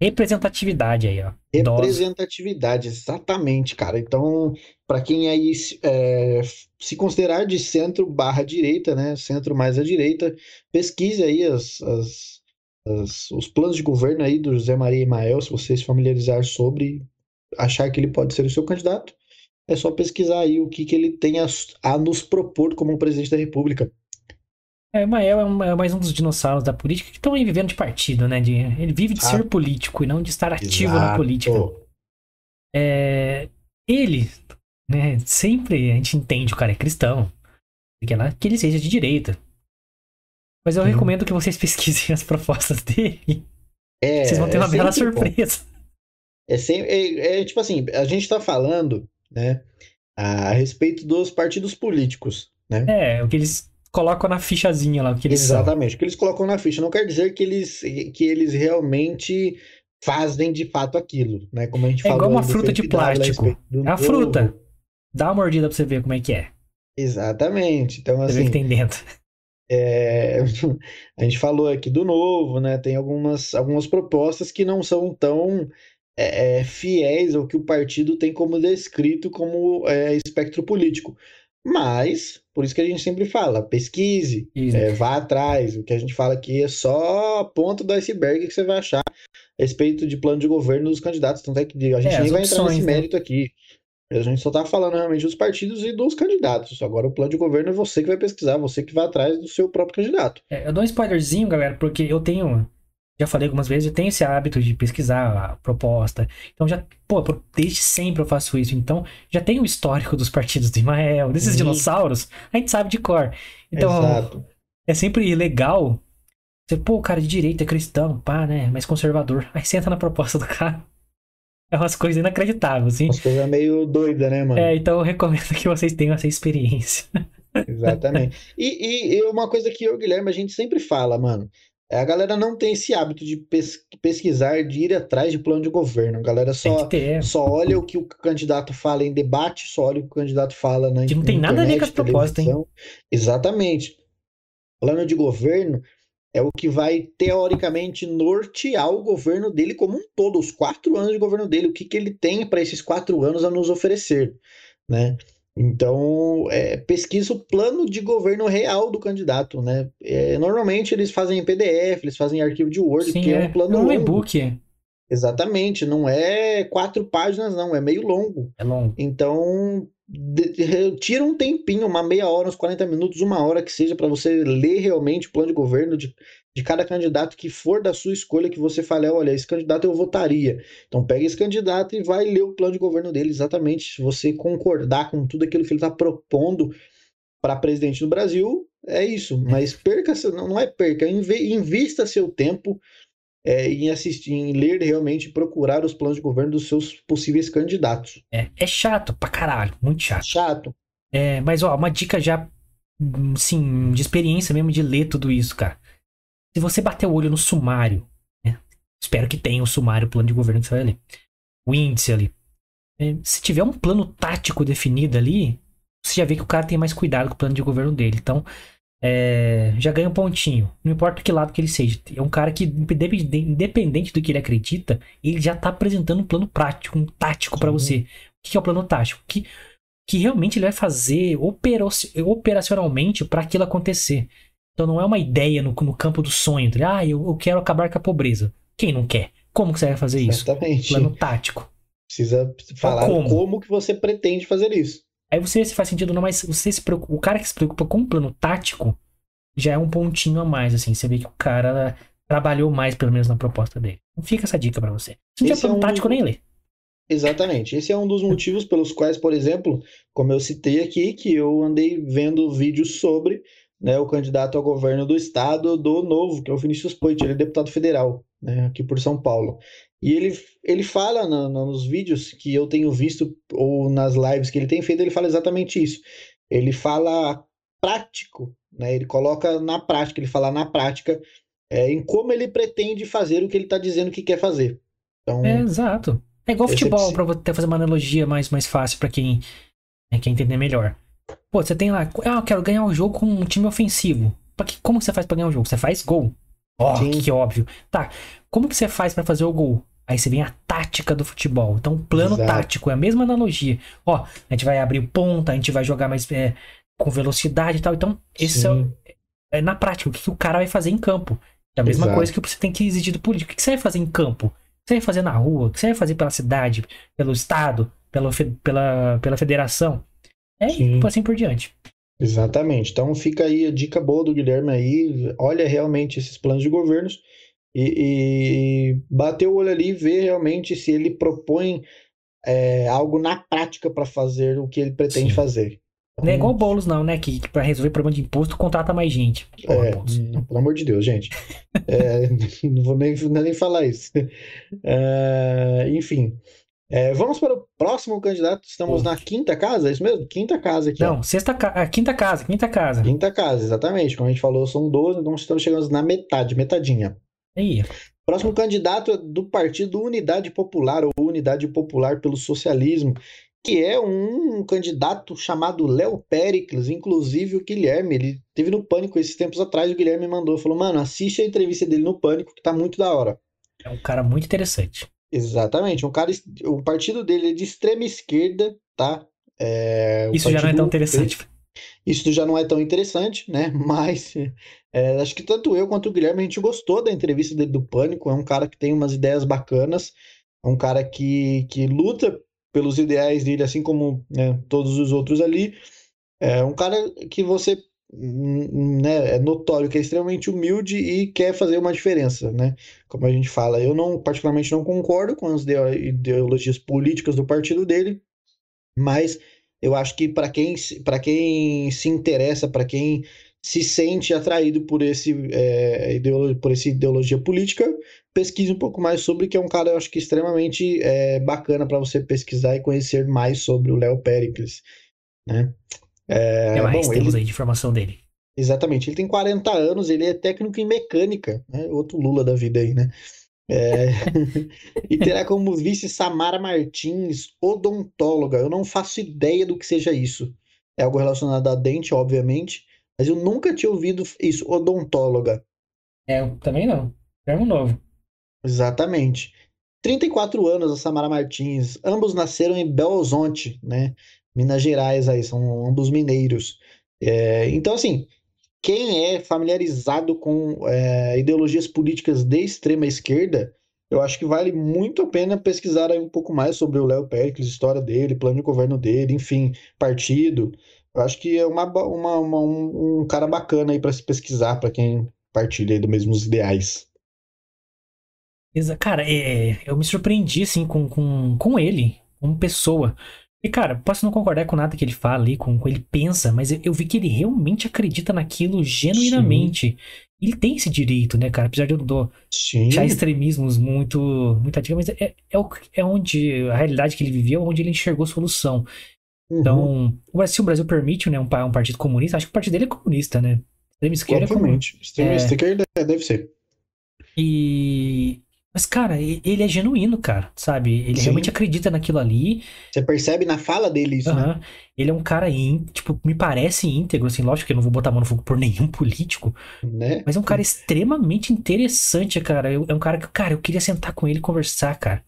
Representatividade aí, ó. Representatividade, exatamente, cara. Então, para quem aí é, se considerar de centro barra direita, né? Centro mais à direita, pesquise aí as, as, as, os planos de governo aí do José Maria Emael, se você se familiarizar sobre, achar que ele pode ser o seu candidato, é só pesquisar aí o que, que ele tem a, a nos propor como presidente da República. É, o Mael é, um, é, mais um dos dinossauros da política que estão aí vivendo de partido, né? De, ele vive de ah, ser político e não de estar ativo exato. na política. É, ele, né? Sempre a gente entende o cara é cristão, que ele seja de direita. Mas eu recomendo que vocês pesquisem as propostas dele. É, vocês vão ter uma é bela surpresa. É, sempre, é, é, tipo assim, a gente tá falando, né, a respeito dos partidos políticos, né? É, o que eles colocam na fichazinha lá. Que eles Exatamente, são. o que eles colocam na ficha. Não quer dizer que eles, que eles realmente fazem de fato aquilo, né? Como a gente é falou. É igual uma fruta de plástico. É a fruta. Dá uma mordida pra você ver como é que é. Exatamente. Então, assim. Você vê que tem dentro. É, a gente falou aqui do novo, né? Tem algumas, algumas propostas que não são tão é, é fiéis ao que o partido tem como descrito como é, espectro político. Mas, por isso que a gente sempre fala, pesquise, é, vá atrás. O que a gente fala aqui é só a ponta do iceberg que você vai achar a respeito de plano de governo dos candidatos. Tanto é que a gente é, nem vai opções, entrar nesse né? mérito aqui. A gente só tá falando realmente dos partidos e dos candidatos. Agora o plano de governo é você que vai pesquisar, você que vai atrás do seu próprio candidato. É, eu dou um spoilerzinho, galera, porque eu tenho já falei algumas vezes, eu tenho esse hábito de pesquisar a proposta. Então já, pô, desde sempre eu faço isso. Então já tem o histórico dos partidos do Ismael, desses Sim. dinossauros, a gente sabe de cor. Então Exato. é sempre legal. Você, pô, o cara de direita é cristão, pá, né? Mais conservador. Aí senta na proposta do cara. É umas coisas inacreditáveis, assim. Umas coisas meio doida, né, mano? É, então eu recomendo que vocês tenham essa experiência. Exatamente. E, e, uma coisa que eu, Guilherme, a gente sempre fala, mano. É, a galera não tem esse hábito de pesquisar, de ir atrás de plano de governo. A galera só, só olha o que o candidato fala em debate, só olha o que o candidato fala na Que não tem nada a ver com as propostas, hein? Exatamente. Plano de governo é o que vai, teoricamente, nortear o governo dele como um todo, os quatro anos de governo dele, o que, que ele tem para esses quatro anos a nos oferecer, né? Então, é, pesquisa o plano de governo real do candidato, né? É, normalmente eles fazem em PDF, eles fazem em arquivo de Word, Sim, que é, é um plano é um e-book. Exatamente, não é quatro páginas, não, é meio longo. É longo. Então, tira um tempinho, uma meia hora, uns 40 minutos, uma hora que seja, para você ler realmente o plano de governo de, de cada candidato que for da sua escolha, que você fale, olha, esse candidato eu votaria. Então pega esse candidato e vai ler o plano de governo dele exatamente. Se você concordar com tudo aquilo que ele está propondo para presidente do Brasil, é isso. Mas perca, não é perca, invista seu tempo é, em assistir, em ler realmente, procurar os planos de governo dos seus possíveis candidatos. É, é chato pra caralho, muito chato. Chato. É, mas ó, uma dica já, sim, de experiência mesmo de ler tudo isso, cara. Se você bater o olho no sumário, né? espero que tenha o sumário, o plano de governo que você vai ler, o índice ali. É, se tiver um plano tático definido ali, você já vê que o cara tem mais cuidado com o plano de governo dele. Então, é, já ganha um pontinho. Não importa que lado que ele seja. É um cara que, independente do que ele acredita, ele já está apresentando um plano prático, um tático para você. O que é o plano tático? Que, que realmente ele vai fazer operacionalmente para aquilo acontecer. Então não é uma ideia no, no campo do sonho. Entre, ah, eu, eu, quero acabar com a pobreza. Quem não quer? Como que você vai fazer isso? Exatamente. Plano tático. Precisa falar como? como que você pretende fazer isso. Aí você se faz sentido não, mas você se preocupa, o cara que se preocupa com o plano tático já é um pontinho a mais, assim. Você vê que o cara trabalhou mais, pelo menos, na proposta dele. Não fica essa dica para você. Se não tiver plano é um... tático, nem lê. Exatamente. Esse é um dos motivos pelos quais, por exemplo, como eu citei aqui, que eu andei vendo vídeos sobre né, o candidato ao governo do estado do Novo, que é o Vinícius Poit, ele é deputado federal, né, aqui por São Paulo. E ele, ele fala no, no, nos vídeos que eu tenho visto, ou nas lives que ele tem feito, ele fala exatamente isso. Ele fala prático, né, ele coloca na prática, ele fala na prática é, em como ele pretende fazer o que ele está dizendo que quer fazer. Então, é, exato. É igual futebol, para você fazer uma analogia mais, mais fácil para quem né, quer entender melhor. Pô, você tem lá, ah, eu quero ganhar o um jogo com um time ofensivo. Que, como você faz para ganhar o um jogo? Você faz gol. Ó, oh, que óbvio. Tá, como que você faz para fazer o gol? Aí você vem a tática do futebol. Então, plano Exato. tático, é a mesma analogia. Ó, a gente vai abrir ponta, a gente vai jogar mais é, com velocidade e tal. Então, esse é, é, na prática, o que, que, o cara vai fazer em campo. É a mesma Exato. coisa que você tem que exigir do político. O que, que você vai fazer em campo? você vai fazer na rua? O que você vai fazer pela cidade, pelo estado, pela, pela, pela federação? É, Sim. assim por diante. Exatamente. Então fica aí a dica boa do Guilherme aí. Olha realmente esses planos de governos e, e bater o olho ali e ver realmente se ele propõe é, algo na prática para fazer o que ele pretende Sim. fazer. Não é igual o Boulos, não, né? Que, que para resolver problema de imposto contrata mais gente. Porra, é, hum, pelo amor de Deus, gente. é, não vou nem, nem falar isso. É, enfim. É, vamos para o próximo candidato. Estamos na quinta casa, é isso mesmo? Quinta casa aqui. Não, ó. sexta ca... quinta casa, quinta casa. Quinta casa, exatamente. Como a gente falou, são 12, então estamos chegando na metade, metadinha. Aí. Próximo candidato é do Partido Unidade Popular, ou Unidade Popular pelo Socialismo, que é um candidato chamado Léo Pericles, inclusive o Guilherme, ele teve no Pânico esses tempos atrás, o Guilherme mandou, falou, mano, assiste a entrevista dele no Pânico, que tá muito da hora. É um cara muito interessante. Exatamente, um cara, o partido dele é de extrema esquerda, tá? É, Isso já não é tão interessante. Isso já não é tão interessante, né? Mas é, acho que tanto eu quanto o Guilherme a gente gostou da entrevista dele do Pânico. É um cara que tem umas ideias bacanas, é um cara que, que luta pelos ideais dele, assim como né, todos os outros ali. É um cara que você hum, né, é notório que é extremamente humilde e quer fazer uma diferença, né? Como a gente fala, eu não particularmente não concordo com as ideologias políticas do partido dele, mas eu acho que para quem para quem se interessa, para quem se sente atraído por esse é, por essa ideologia política, pesquise um pouco mais sobre, que é um cara, eu acho que extremamente é, bacana para você pesquisar e conhecer mais sobre o Léo Pericles, né? É, mais bom, temos ele... aí de informação dele. Exatamente, ele tem 40 anos, ele é técnico em mecânica, né? outro Lula da vida aí, né? É... e terá como vice Samara Martins, odontóloga. Eu não faço ideia do que seja isso. É algo relacionado a dente, obviamente, mas eu nunca tinha ouvido isso, odontóloga. É, eu também não. Termo novo. Exatamente. 34 anos a Samara Martins. Ambos nasceram em Belo Horizonte, né? Minas Gerais aí, são ambos mineiros. É, então, assim, quem é familiarizado com é, ideologias políticas de extrema esquerda, eu acho que vale muito a pena pesquisar um pouco mais sobre o Léo Pericles, história dele, plano de governo dele, enfim, partido. Eu acho que é uma, uma, uma um, um, cara bacana aí para se pesquisar, para quem partilha dos mesmos ideais. Cara, é, eu me surpreendi, assim, com, com, com ele, como pessoa. E, cara, posso não concordar com nada que ele fala ali, com o que ele pensa, mas eu, eu, vi que ele realmente acredita naquilo genuinamente. Sim. Ele tem esse direito, né, cara? Apesar de eu não já extremismos muito, muito ativos, mas é, é, é onde a realidade que ele viveu, onde ele enxergou solução. Então, uhum. se o Brasil permite né, um, um, partido comunista, acho que o partido dele é comunista, né? Extrema esquerda Obviamente. é Extrema é... esquerda deve ser. E. Mas, cara, ele é genuíno, cara, sabe? Ele Sim. realmente acredita naquilo ali. Você percebe na fala dele isso, uhum. né? Ele é um cara, in, tipo, me parece íntegro, assim, lógico que eu não vou botar a mão no fogo por nenhum político. Né? Mas é um cara extremamente interessante, cara. é um cara que, cara, eu queria sentar com ele e conversar, cara.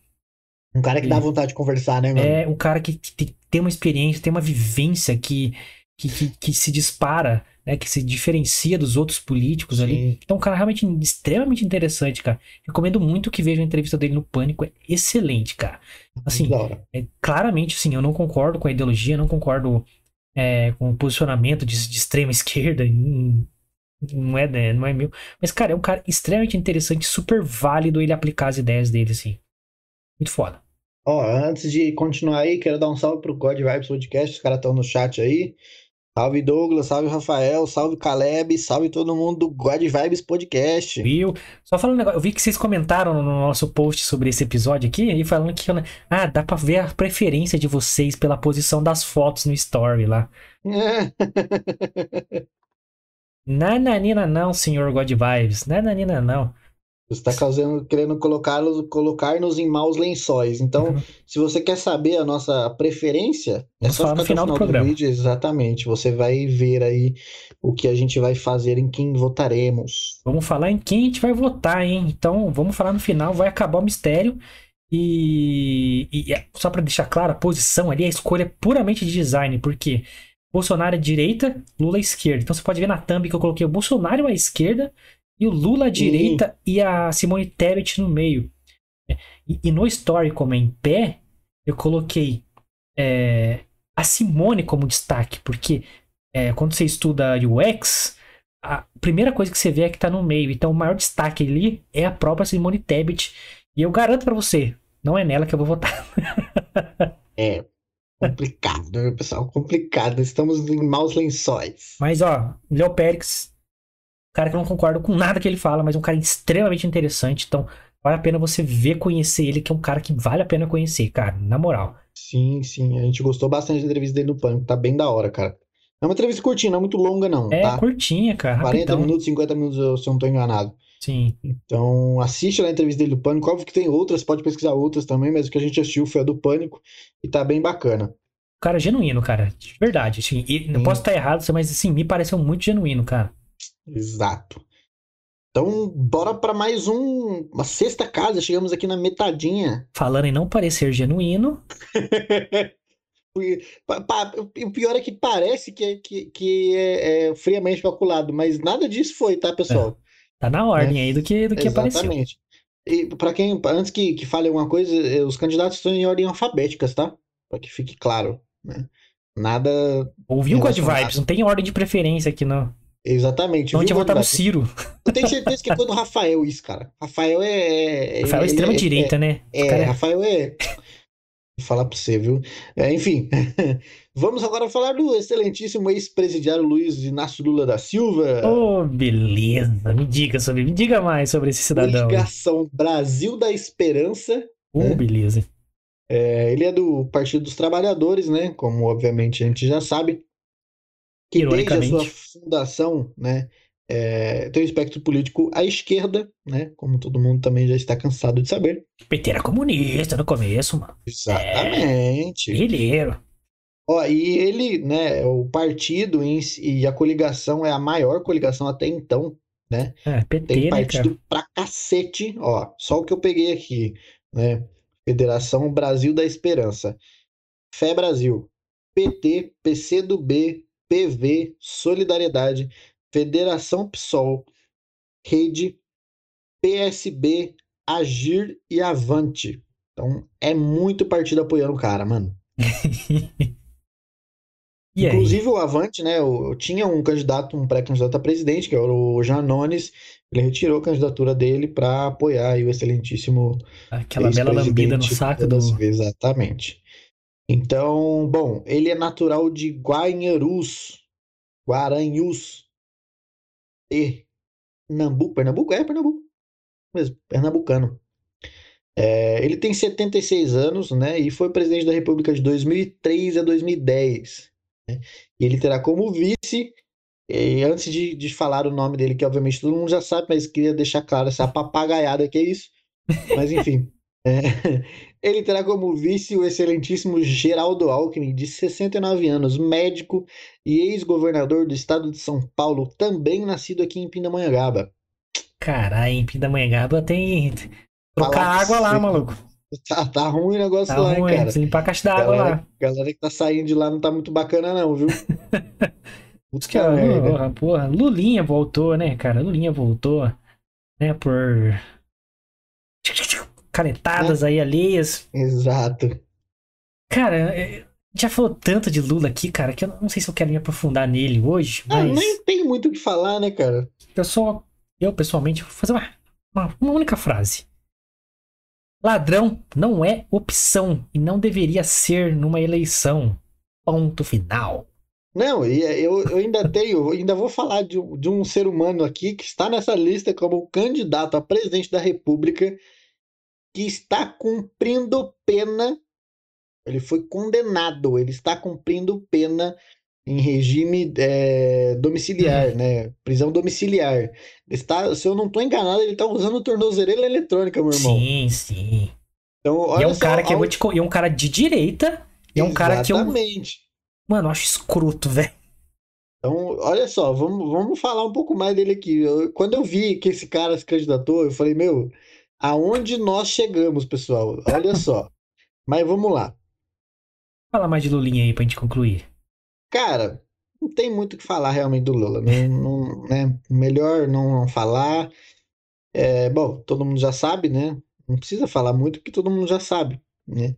Um cara que dá vontade de conversar, né, mano? É, um cara que, que tem uma experiência, tem uma vivência que, que, que, que se dispara, né? Que se diferencia dos outros políticos Sim. ali. Então, um cara realmente extremamente interessante, cara. Recomendo muito que veja a entrevista dele no Pânico. É excelente, cara. Assim, é, claramente, assim, eu não concordo com a ideologia, não concordo é, com o posicionamento de, de extrema esquerda. Não é, né, não é meu. Mas, cara, é um cara extremamente interessante, super válido ele aplicar as ideias dele, assim. Muito foda. Ó, antes de continuar aí, quero dar um salve pro God Vibes Podcast, os caras estão no chat aí. Salve Douglas, salve Rafael, salve Caleb, salve todo mundo do God Vibes Podcast. Viu? Só falando um negócio, eu vi que vocês comentaram no nosso post sobre esse episódio aqui, e falando que, ah, dá pra ver a preferência de vocês pela posição das fotos no story lá. Nananina não, senhor God Vibes, nananina não. Você está causando, querendo colocá-los, colocar-nos em maus lençóis. Então, uhum. se você quer saber a nossa preferência, é só ficar no final, do, final do programa. vídeo. Exatamente. Você vai ver aí o que a gente vai fazer, em quem votaremos. Vamos falar em quem a gente vai votar, hein? Então, vamos falar no final. Vai acabar o mistério. E, e é, só para deixar claro, a posição ali, a escolha é puramente de design, porque Bolsonaro é direita, Lula é esquerda. Então você pode ver na thumb que eu coloquei o Bolsonaro à esquerda e o Lula à direita e, e a Simone Tebet no meio. E, e, no story, como é em pé, eu coloquei é, a Simone como destaque, porque é, quando você estuda UX, a primeira coisa que você vê é que tá no meio. Então o maior destaque ali é a própria Simone Tebet. E eu garanto para você, não é nela que eu vou votar. é complicado, né, pessoal? Complicado. Estamos em maus lençóis. Mas ó, Léo Pérez cara que eu não concordo com nada que ele fala, mas é um cara extremamente interessante. Então, vale a pena você ver, conhecer ele, que é um cara que vale a pena conhecer, cara, na moral. Sim, sim. A gente gostou bastante da entrevista dele no Pânico, tá bem da hora, cara. É uma entrevista curtinha, não é muito longa, não. É, tá? curtinha, cara. 40 rapidão. minutos, 50 minutos, se eu não tô enganado. Sim. Então, assiste lá a entrevista dele do Pânico. Óbvio que tem outras, pode pesquisar outras também, mas o que a gente assistiu foi a do Pânico e tá bem bacana. Cara, genuíno, cara. De verdade. Assim, não posso estar errado, mas assim, me pareceu muito genuíno, cara. Exato. Então, bora para mais um, uma sexta casa. Chegamos aqui na metadinha. Falando em não parecer genuíno. o pior é que parece que, é, que, que é, é, friamente calculado, mas nada disso foi, tá, pessoal? É. Tá na ordem é. aí do que, do que Exatamente. apareceu. E para quem, antes que, que fale alguma coisa, eh, os candidatos estão em ordem alfabéticas, tá? Para que fique claro, né? Nada. Ouviu com as vibes, não tem ordem de preferência aqui, não. Exatamente. Onde ia votar no Ciro. Eu tenho certeza que é quando o Rafael isso, cara. Rafael é. é Rafael é extrema-direita, é, né? É, é, Rafael é. Vou falar pra você, viu? É, enfim. Vamos agora falar do excelentíssimo ex-presidiário Luiz Inácio Lula da Silva. Oh, beleza. Me diga sobre, me diga mais sobre esse cidadão. Ligação Brasil da Esperança. Oh, né? beleza. É, ele é do Partido dos Trabalhadores, né? Como obviamente a gente já sabe que desde a sua fundação, né, é, tem um espectro político à esquerda, né, como todo mundo também já está cansado de saber. PT era comunista no começo, mano. Exatamente. É, Ó, e ele, né, o partido em, e a coligação é a maior coligação até então, né? É, PT, tem né, partido né, pra cacete, ó, só o que eu peguei aqui, né? Federação Brasil da Esperança, Fé Brasil, PT, PCdoB, PV, Solidariedade, Federação PSOL, Rede, PSB, Agir e Avante. Então é muito partido apoiando o cara, mano. Inclusive o Avante, né? Eu, tinha um candidato, um pré-candidato a presidente, que era o Janones. Ele retirou a candidatura dele para apoiar o excelentíssimo. Aquela bela lambida no saco do. Exatamente. Então, bom, ele é natural de Guanharus, Guaranhus, Pernambuco, Pernambuco? É, Pernambuco, mesmo, pernambucano. É, ele tem 76 anos, né, e foi presidente da República de 2003 a 2010. Né, e ele terá como vice, e antes de, de falar o nome dele, que obviamente todo mundo já sabe, mas queria deixar claro essa papagaiada que é isso. Mas enfim, é, ele terá como vice o excelentíssimo Geraldo Alckmin, de 69 anos, médico e ex-governador do estado de São Paulo, também nascido aqui em Pindamonhangaba. Caralho, em Pindamonhangaba tem. Trocar água lá, maluco. Tá, tá ruim o negócio tá lá, ruim, cara. Limpar a caixa d'água lá. Galera que tá saindo de lá não tá muito bacana, não, viu? Putz, que, porra, porra, Lulinha voltou, né, cara? Lulinha voltou, né, por canetadas aí alheias. Exato. Cara, é, já falou tanto de Lula aqui, cara, que eu não sei se eu quero me aprofundar nele hoje, ah, mas... nem tem muito o que falar, né, cara? Eu só, eu pessoalmente, vou fazer uma, uma, uma única frase. Ladrão não é opção e não deveria ser numa eleição. Ponto final. Não, e é, eu, eu ainda tenho, ainda vou falar de, de um ser humano aqui que está nessa lista como candidato a presidente da República, que está cumprindo pena. Ele foi condenado, ele está cumprindo pena em regime é, domiciliar, uhum. né? Prisão domiciliar. Está, se eu não estou enganado, ele está usando tornozeleira eletrônica, meu irmão. Sim, sim. Então, olha e é um só, cara que ao... eu te... é um cara de direita. E é um cara que eu. Exatamente. Mano, eu acho escroto, velho. Então, olha só, vamos, vamos falar um pouco mais dele aqui. Eu, quando eu vi que esse cara se candidatou, eu falei, meu, aonde nós chegamos, pessoal? Olha só. Mas vamos lá. Fala mais de Lulinha aí pra gente concluir. Cara, não tem muito o que falar realmente do Lula. Não, não, né? Melhor não falar. É, bom, todo mundo já sabe, né? Não precisa falar muito, porque todo mundo já sabe, né?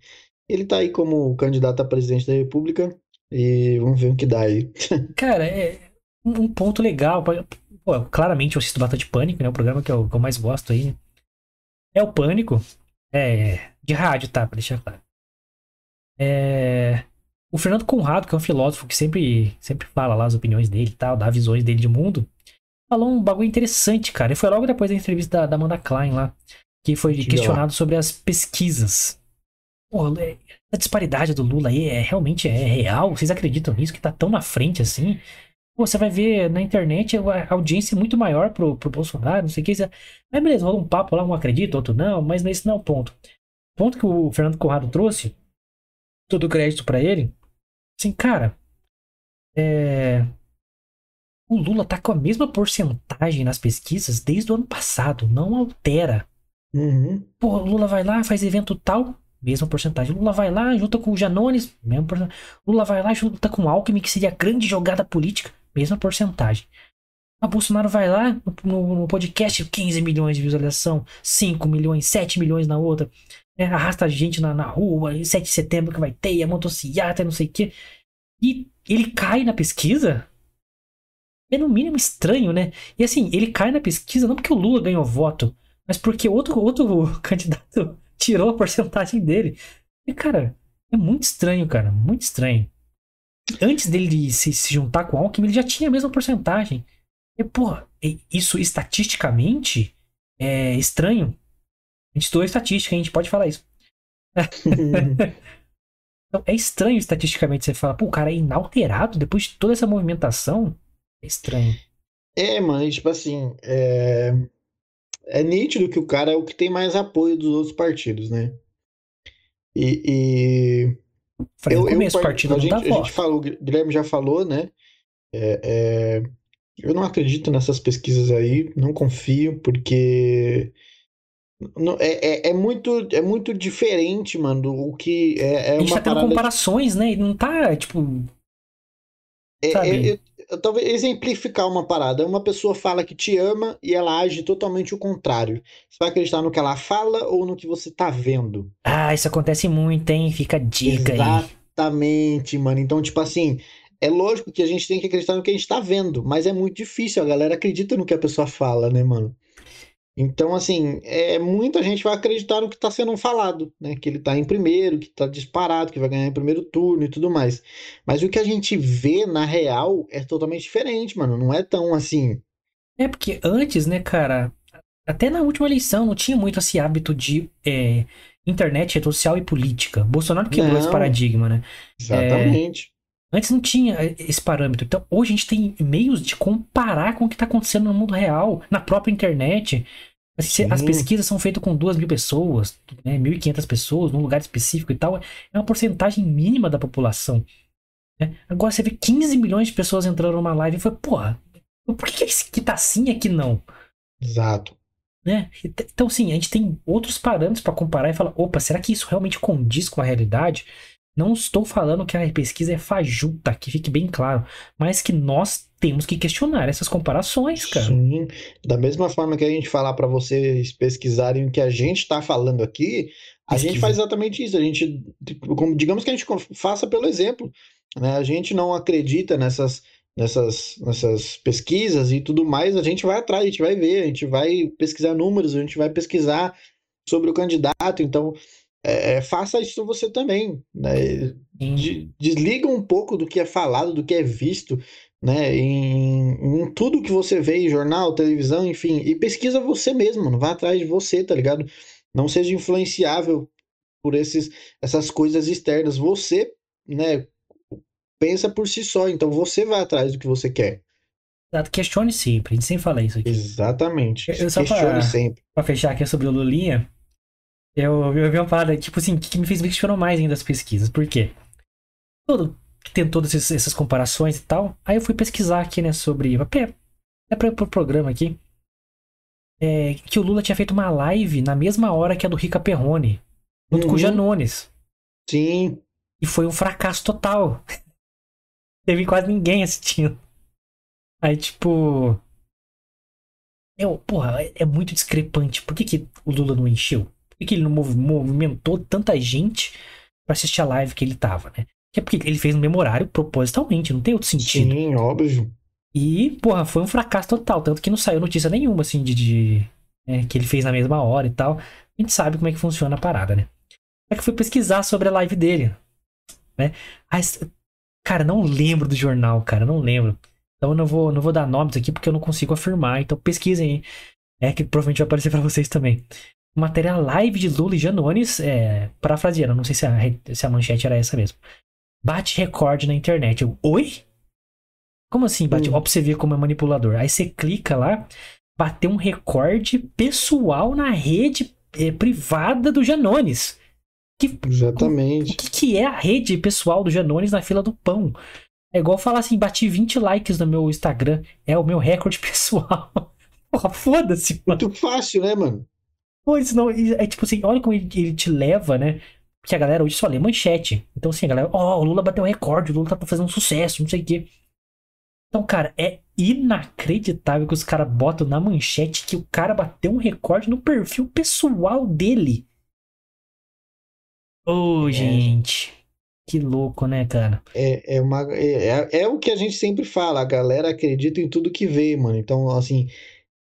Ele tá aí como candidato a presidente da República e vamos ver o que dá aí. Cara, é um ponto legal. Pô, claramente eu assisto bastante Pânico, né? O programa que eu, que eu mais gosto aí. É o Pânico. É. De rádio, tá? Pra deixar claro. É. O Fernando Conrado, que é um filósofo que sempre, sempre fala lá as opiniões dele e tal, dá visões dele de mundo, falou um bagulho interessante, cara. E foi logo depois da entrevista da, da Amanda Klein lá, que foi que questionado sobre as pesquisas. Porra, é, a disparidade do Lula aí é realmente é real? Vocês acreditam nisso? Que tá tão na frente assim? Você vai ver na internet a audiência é muito maior pro, pro Bolsonaro, não sei o que. Mas beleza, rola um papo lá, um acredita, outro não, mas nesse não é o ponto. O ponto que o Fernando Conrado trouxe, todo o crédito para ele, assim, cara, é... o Lula tá com a mesma porcentagem nas pesquisas desde o ano passado, não altera. Uhum. Pô, o Lula vai lá, faz evento tal, mesma porcentagem. Lula vai lá, junta com o Janones, mesma porcentagem. Lula vai lá, junta com o Alckmin, que seria a grande jogada política, mesma porcentagem. A Bolsonaro vai lá no, no, no, podcast, 15 milhões de visualização, 5 milhões, 7 milhões na outra. É, arrasta gente na, na rua, 7 de setembro que vai ter, a motocicleta, não sei o quê. E ele cai na pesquisa? É no mínimo estranho, né? E assim, ele cai na pesquisa não porque o Lula ganhou voto, mas porque outro, outro candidato tirou a porcentagem dele. E, cara, é muito estranho, cara. Muito estranho. Antes dele se, se juntar com o Alckmin, ele já tinha a mesma porcentagem. E, porra, isso estatisticamente é estranho. A gente estudou estatística, a gente pode falar isso. então, é estranho estatisticamente você falar, pô, o cara é inalterado depois de toda essa movimentação. É estranho. É, mas, tipo assim, é é nítido que o cara é o que tem mais apoio dos outros partidos, né? E. e... Falei, eu, eu, partido a, gente, a gente falou, o Guilherme já falou, né? É, é, eu não acredito nessas pesquisas aí, não confio, porque não, é, é, é, muito, é muito diferente, mano, o que é, é A gente tá tendo comparações, de... né? E não tá, tipo... É, é, é talvez exemplificar uma parada. Uma pessoa fala que te ama e ela age totalmente o contrário. Você vai acreditar no que ela fala ou no que você tá vendo? Ah, isso acontece muito, hein? Fica a dica Exatamente, aí. Exatamente, mano. Então, tipo assim, é lógico que a gente tem que acreditar no que a gente tá vendo, mas é muito difícil. A galera acredita no que a pessoa fala, né, mano? Então, assim, é, muita gente vai acreditar no que está sendo falado, né? Que ele está em primeiro, que está disparado, que vai ganhar em primeiro turno e tudo mais. Mas o que a gente vê na real é totalmente diferente, mano. Não é tão assim. É porque antes, né, cara, até na última eleição não tinha muito esse hábito de é, internet, rede social e política. Bolsonaro quebrou não, esse paradigma, né? Exatamente. É, antes não tinha esse parâmetro. Então, hoje a gente tem meios de comparar com o que está acontecendo no mundo real, na própria internet. As pesquisas são feitas com duas mil pessoas, né, 1.500 pessoas, num lugar específico e tal. É uma porcentagem mínima da população. Né? Agora você vê 15 milhões de pessoas entrando numa live e foi, porra, por que esse aqui tá assim e aqui não? Exato. Né? Então, sim, a gente tem outros parâmetros para comparar e falar: opa, será que isso realmente condiz com a realidade? Não estou falando que a pesquisa é fajuta, que fique bem claro, mas que nós temos que questionar essas comparações, cara. Sim, da mesma forma que a gente falar para vocês pesquisarem o que a gente está falando aqui, a Pesquisa. gente faz exatamente isso. A gente, tipo, digamos que a gente faça pelo exemplo. Né? A gente não acredita nessas, nessas, nessas pesquisas e tudo mais. A gente vai atrás, a gente vai ver, a gente vai pesquisar números, a gente vai pesquisar sobre o candidato, então é, é faça isso você também, né? De, desliga um pouco do que é falado, do que é visto, né? Em, em, tudo que você vê em jornal, televisão, enfim, e pesquisa você mesmo, mano. Vá atrás de você, tá ligado? Não seja influenciável por esses, essas coisas externas. Você, né? Pensa por si só, então você vai atrás do que você quer. Questione sempre, a gente sempre fala isso aqui. Exatamente. Eu, só Questione pra, sempre. Pra fechar aqui sobre o Lulinha, eu, eu vi uma parada, tipo assim, que me fez me questionar mais ainda as pesquisas. Por quê? Todo, tem todas essas comparações e tal. Aí eu fui pesquisar aqui, né, sobre. É para o programa aqui. É, que o Lula tinha feito uma live na mesma hora que a do Rica Perrone, junto uhum. com o uhum. Janones. Sim. E foi um fracasso total. Teve quase ninguém assistindo. Aí, tipo. Eu, porra, é, é muito discrepante. Por que, que o Lula não encheu? Por que, ele não movimentou tanta gente para assistir a live que ele tava, né? Que é porque ele fez um memorário propositalmente, não tem outro sentido. Sim, óbvio. E, porra, foi um fracasso total. Tanto que não saiu notícia nenhuma, assim, de. de é, que ele fez na mesma hora e tal. A gente sabe como é que funciona a parada, né? É que fui pesquisar sobre a live dele. Né? Mas, cara, não lembro do jornal, cara, não lembro. Então eu não vou, não vou dar nomes aqui porque eu não consigo afirmar. Então pesquisem aí. É que provavelmente vai aparecer para vocês também. Matéria live de Lula e Janones, é, parafraseando, não sei se a, se a manchete era essa mesmo. Bate recorde na internet. Eu, Oi? Como assim bate? Hum. Ó, pra você ver como é manipulador. Aí você clica lá, bateu um recorde pessoal na rede é, privada do Janones. Que, Exatamente. O, o que, que é a rede pessoal do Janones na fila do pão? É igual falar assim, bati 20 likes no meu Instagram. É o meu recorde pessoal. Porra, foda-se, mano. Muito fácil, né, mano? Pois não, é tipo assim, olha como ele, ele, te leva, né? Porque a galera hoje só lê manchete. Então, assim, a galera, ó, oh, o Lula bateu recorde, o Lula tá fazendo um sucesso, não sei o quê. Então, cara, é inacreditável que os caras botam na manchete que o cara bateu um recorde no perfil pessoal dele. Ô, oh, é. gente. Que louco, né, cara? É, é, uma, é, é, é, o que a gente sempre fala, a galera acredita em tudo que vê, mano. Então, assim,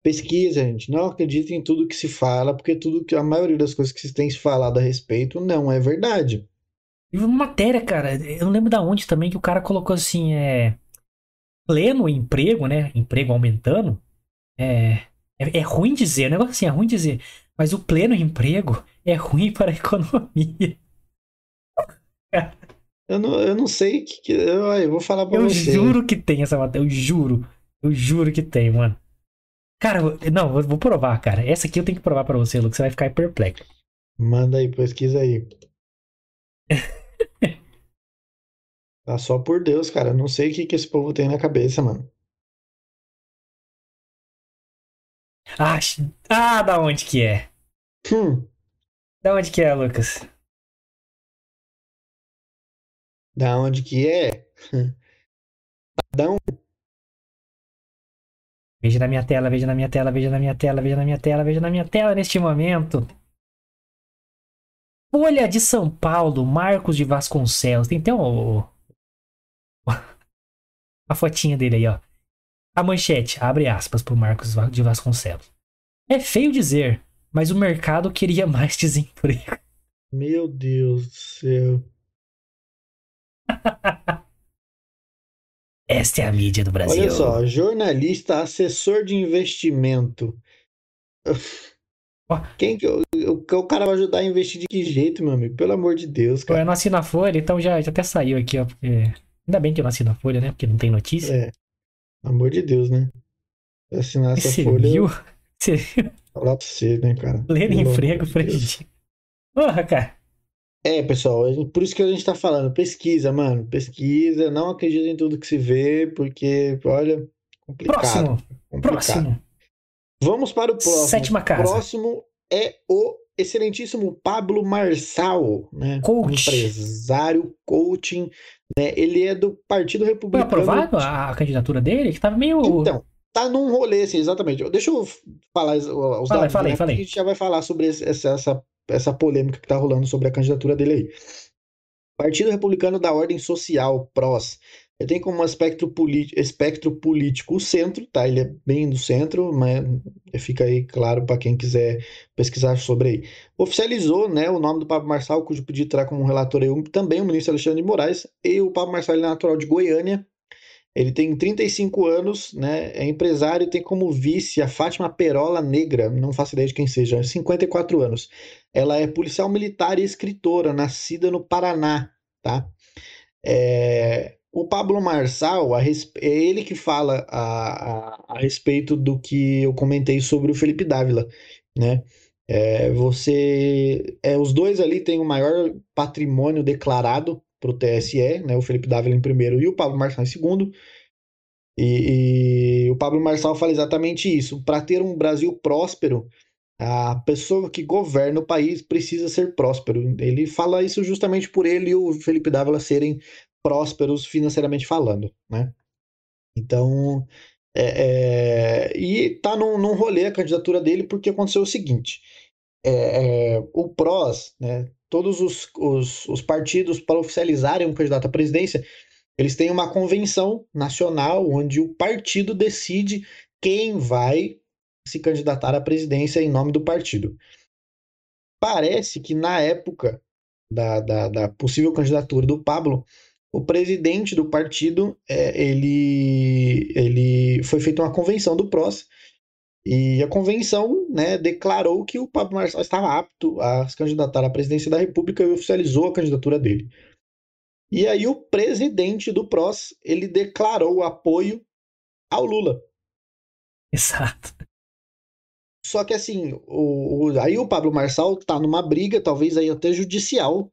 pesquisa, gente. Não acredita em tudo que se fala, porque tudo que a maioria das coisas que se tem se falado a respeito não é verdade. E uma matéria, cara, eu não lembro da onde também que o cara colocou assim, é. Pleno emprego, né? Emprego aumentando. É, é, é ruim dizer, o negócio assim, é ruim dizer. Mas o pleno emprego é ruim para a economia. Eu não, eu não sei que, que eu, eu, vou falar pra eu você. Eu juro que tem essa matéria, eu juro. Eu juro que tem, mano. Cara, não, vou provar, cara. Essa aqui eu tenho que provar pra você, Lucas. Você vai ficar perplexo. Manda aí, pesquisa aí. tá só por Deus, cara. Não sei o que, que esse povo tem na cabeça, mano. Ah, ah, da onde que é? Hum. Da onde que é, Lucas? Da onde que é? Adão. Veja na minha tela, veja na minha tela, veja na minha tela, veja na minha tela, veja na minha tela neste momento. Folha de São Paulo, Marcos de Vasconcelos. Tem até um, a fotinha dele aí, ó. A manchete, abre aspas pro Marcos de Vasconcelos. É feio dizer, mas o mercado queria mais desemprego. Meu Deus do céu. Esta é a mídia do Brasil. Olha só, jornalista, assessor de investimento. Quem que o, o, cara vai ajudar a investir de que jeito, meu amigo? Pelo amor de Deus, cara. Eu não assino a Folha, então já, já até saiu aqui, ó. Porque... Ainda bem que eu não assino a Folha, né? Porque não tem notícia. É. Amor de Deus, né? Assinar essa você folha. Viu? Você viu? Falar pra você, né, cara? Ler emprego, Fred. Porra, cara. É, pessoal, por isso que a gente tá falando, pesquisa, mano, pesquisa, não acredita em tudo que se vê, porque, olha, complicado. Próximo, complicado. próximo. Vamos para o próximo. Sétima casa. Próximo é o excelentíssimo Pablo Marçal, né? Coach. Empresário, coaching, né? Ele é do Partido Republicano. Foi aprovado a candidatura dele? Que tava meio... Então, tá num rolê, assim, exatamente. Deixa eu falar os dados, falei, falei, né? falei. A gente já vai falar sobre essa, essa essa polêmica que está rolando sobre a candidatura dele aí. Partido Republicano da Ordem Social, PROS, Ele tem como espectro, espectro político o centro, tá? Ele é bem do centro, mas fica aí claro para quem quiser pesquisar sobre aí. Oficializou, né, o nome do Pablo Marçal, cujo pedido terá como relator aí, também o ministro Alexandre de Moraes, e o Pablo Marçal é natural de Goiânia. Ele tem 35 anos, né, é empresário e tem como vice a Fátima Perola Negra, não faço ideia de quem seja, 54 anos. Ela é policial militar e escritora, nascida no Paraná, tá? É, o Pablo Marçal, a, é ele que fala a, a, a, respeito do que eu comentei sobre o Felipe Dávila, né? É, você, é, os dois ali têm o maior patrimônio declarado para o TSE, né? O Felipe Dávila em primeiro e o Pablo Marçal em segundo. E, e o Pablo Marçal fala exatamente isso. Para ter um Brasil próspero, a pessoa que governa o país precisa ser próspero. Ele fala isso justamente por ele e o Felipe Dávila serem prósperos financeiramente falando, né? Então, é, é, e tá num, num rolê a candidatura dele porque aconteceu o seguinte: é, é o PROS, né, todos os, os, os, partidos para oficializarem um candidato à presidência, eles têm uma convenção nacional onde o partido decide quem vai se candidatar à presidência em nome do partido. Parece que na época da, da, da possível candidatura do Pablo, o presidente do partido, é, ele, ele foi feita uma convenção do PROS, e a convenção né, declarou que o Pablo Marçal estava apto a se candidatar à presidência da República e oficializou a candidatura dele. E aí o presidente do PROS, ele declarou apoio ao Lula. Exato. Só que assim, o, o, aí o Pablo Marçal está numa briga, talvez aí até judicial,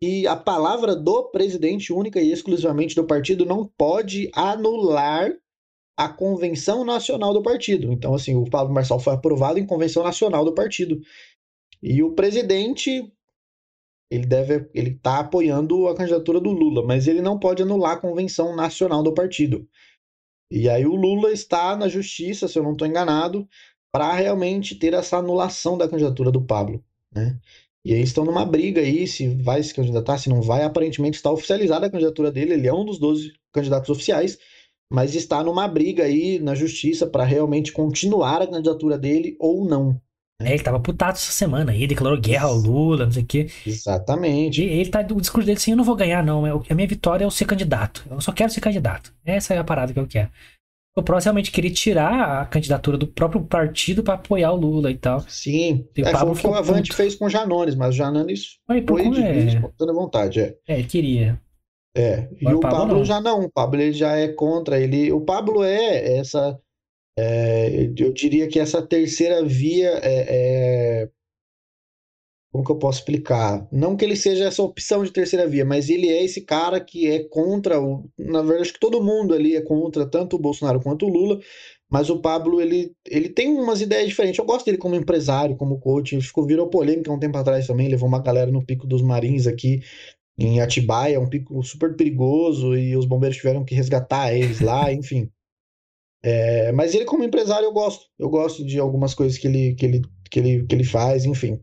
e a palavra do presidente, única e exclusivamente do partido, não pode anular a convenção nacional do partido. Então, assim, o Pablo Marçal foi aprovado em convenção nacional do partido. E o presidente, ele deve, ele está apoiando a candidatura do Lula, mas ele não pode anular a convenção nacional do partido. E aí o Lula está na justiça, se eu não estou enganado, para realmente ter essa anulação da candidatura do Pablo, né? E eles estão numa briga aí, se vai se candidatar, se não vai. Aparentemente está oficializada a candidatura dele, ele é um dos 12 candidatos oficiais, mas está numa briga aí na justiça para realmente continuar a candidatura dele ou não. Né? É, ele estava putado essa semana aí, declarou guerra ao Lula, não sei o quê. Exatamente. E ele tá, o discurso dele assim, eu não vou ganhar não, a minha vitória é o ser candidato. Eu só quero ser candidato. Essa é a parada que eu quero o PROS realmente queria tirar a candidatura do próprio partido para apoiar o Lula e tal. Sim. E é, foi o que o Avante fez com o Janones, mas o Janones foi de é... espontânea vontade. É, é queria. É, e o, Pablo, Pablo já não, o Pablo ele já é contra, ele, o Pablo é essa, é, eu diria que essa terceira via é, é como que eu posso explicar? Não que ele seja essa opção de terceira via, mas ele é esse cara que é contra o. Na verdade, acho que todo mundo ali é contra tanto o Bolsonaro quanto o Lula. Mas o Pablo, ele, ele tem umas ideias diferentes. Eu gosto dele como empresário, como coach. Ficou, virou polêmica um tempo atrás também. Levou uma galera no Pico dos Marins aqui em Atibaia, um pico super perigoso. E os bombeiros tiveram que resgatar eles lá, enfim. É, mas ele, como empresário, eu gosto. Eu gosto de algumas coisas que ele, que ele, que ele, que ele faz, enfim.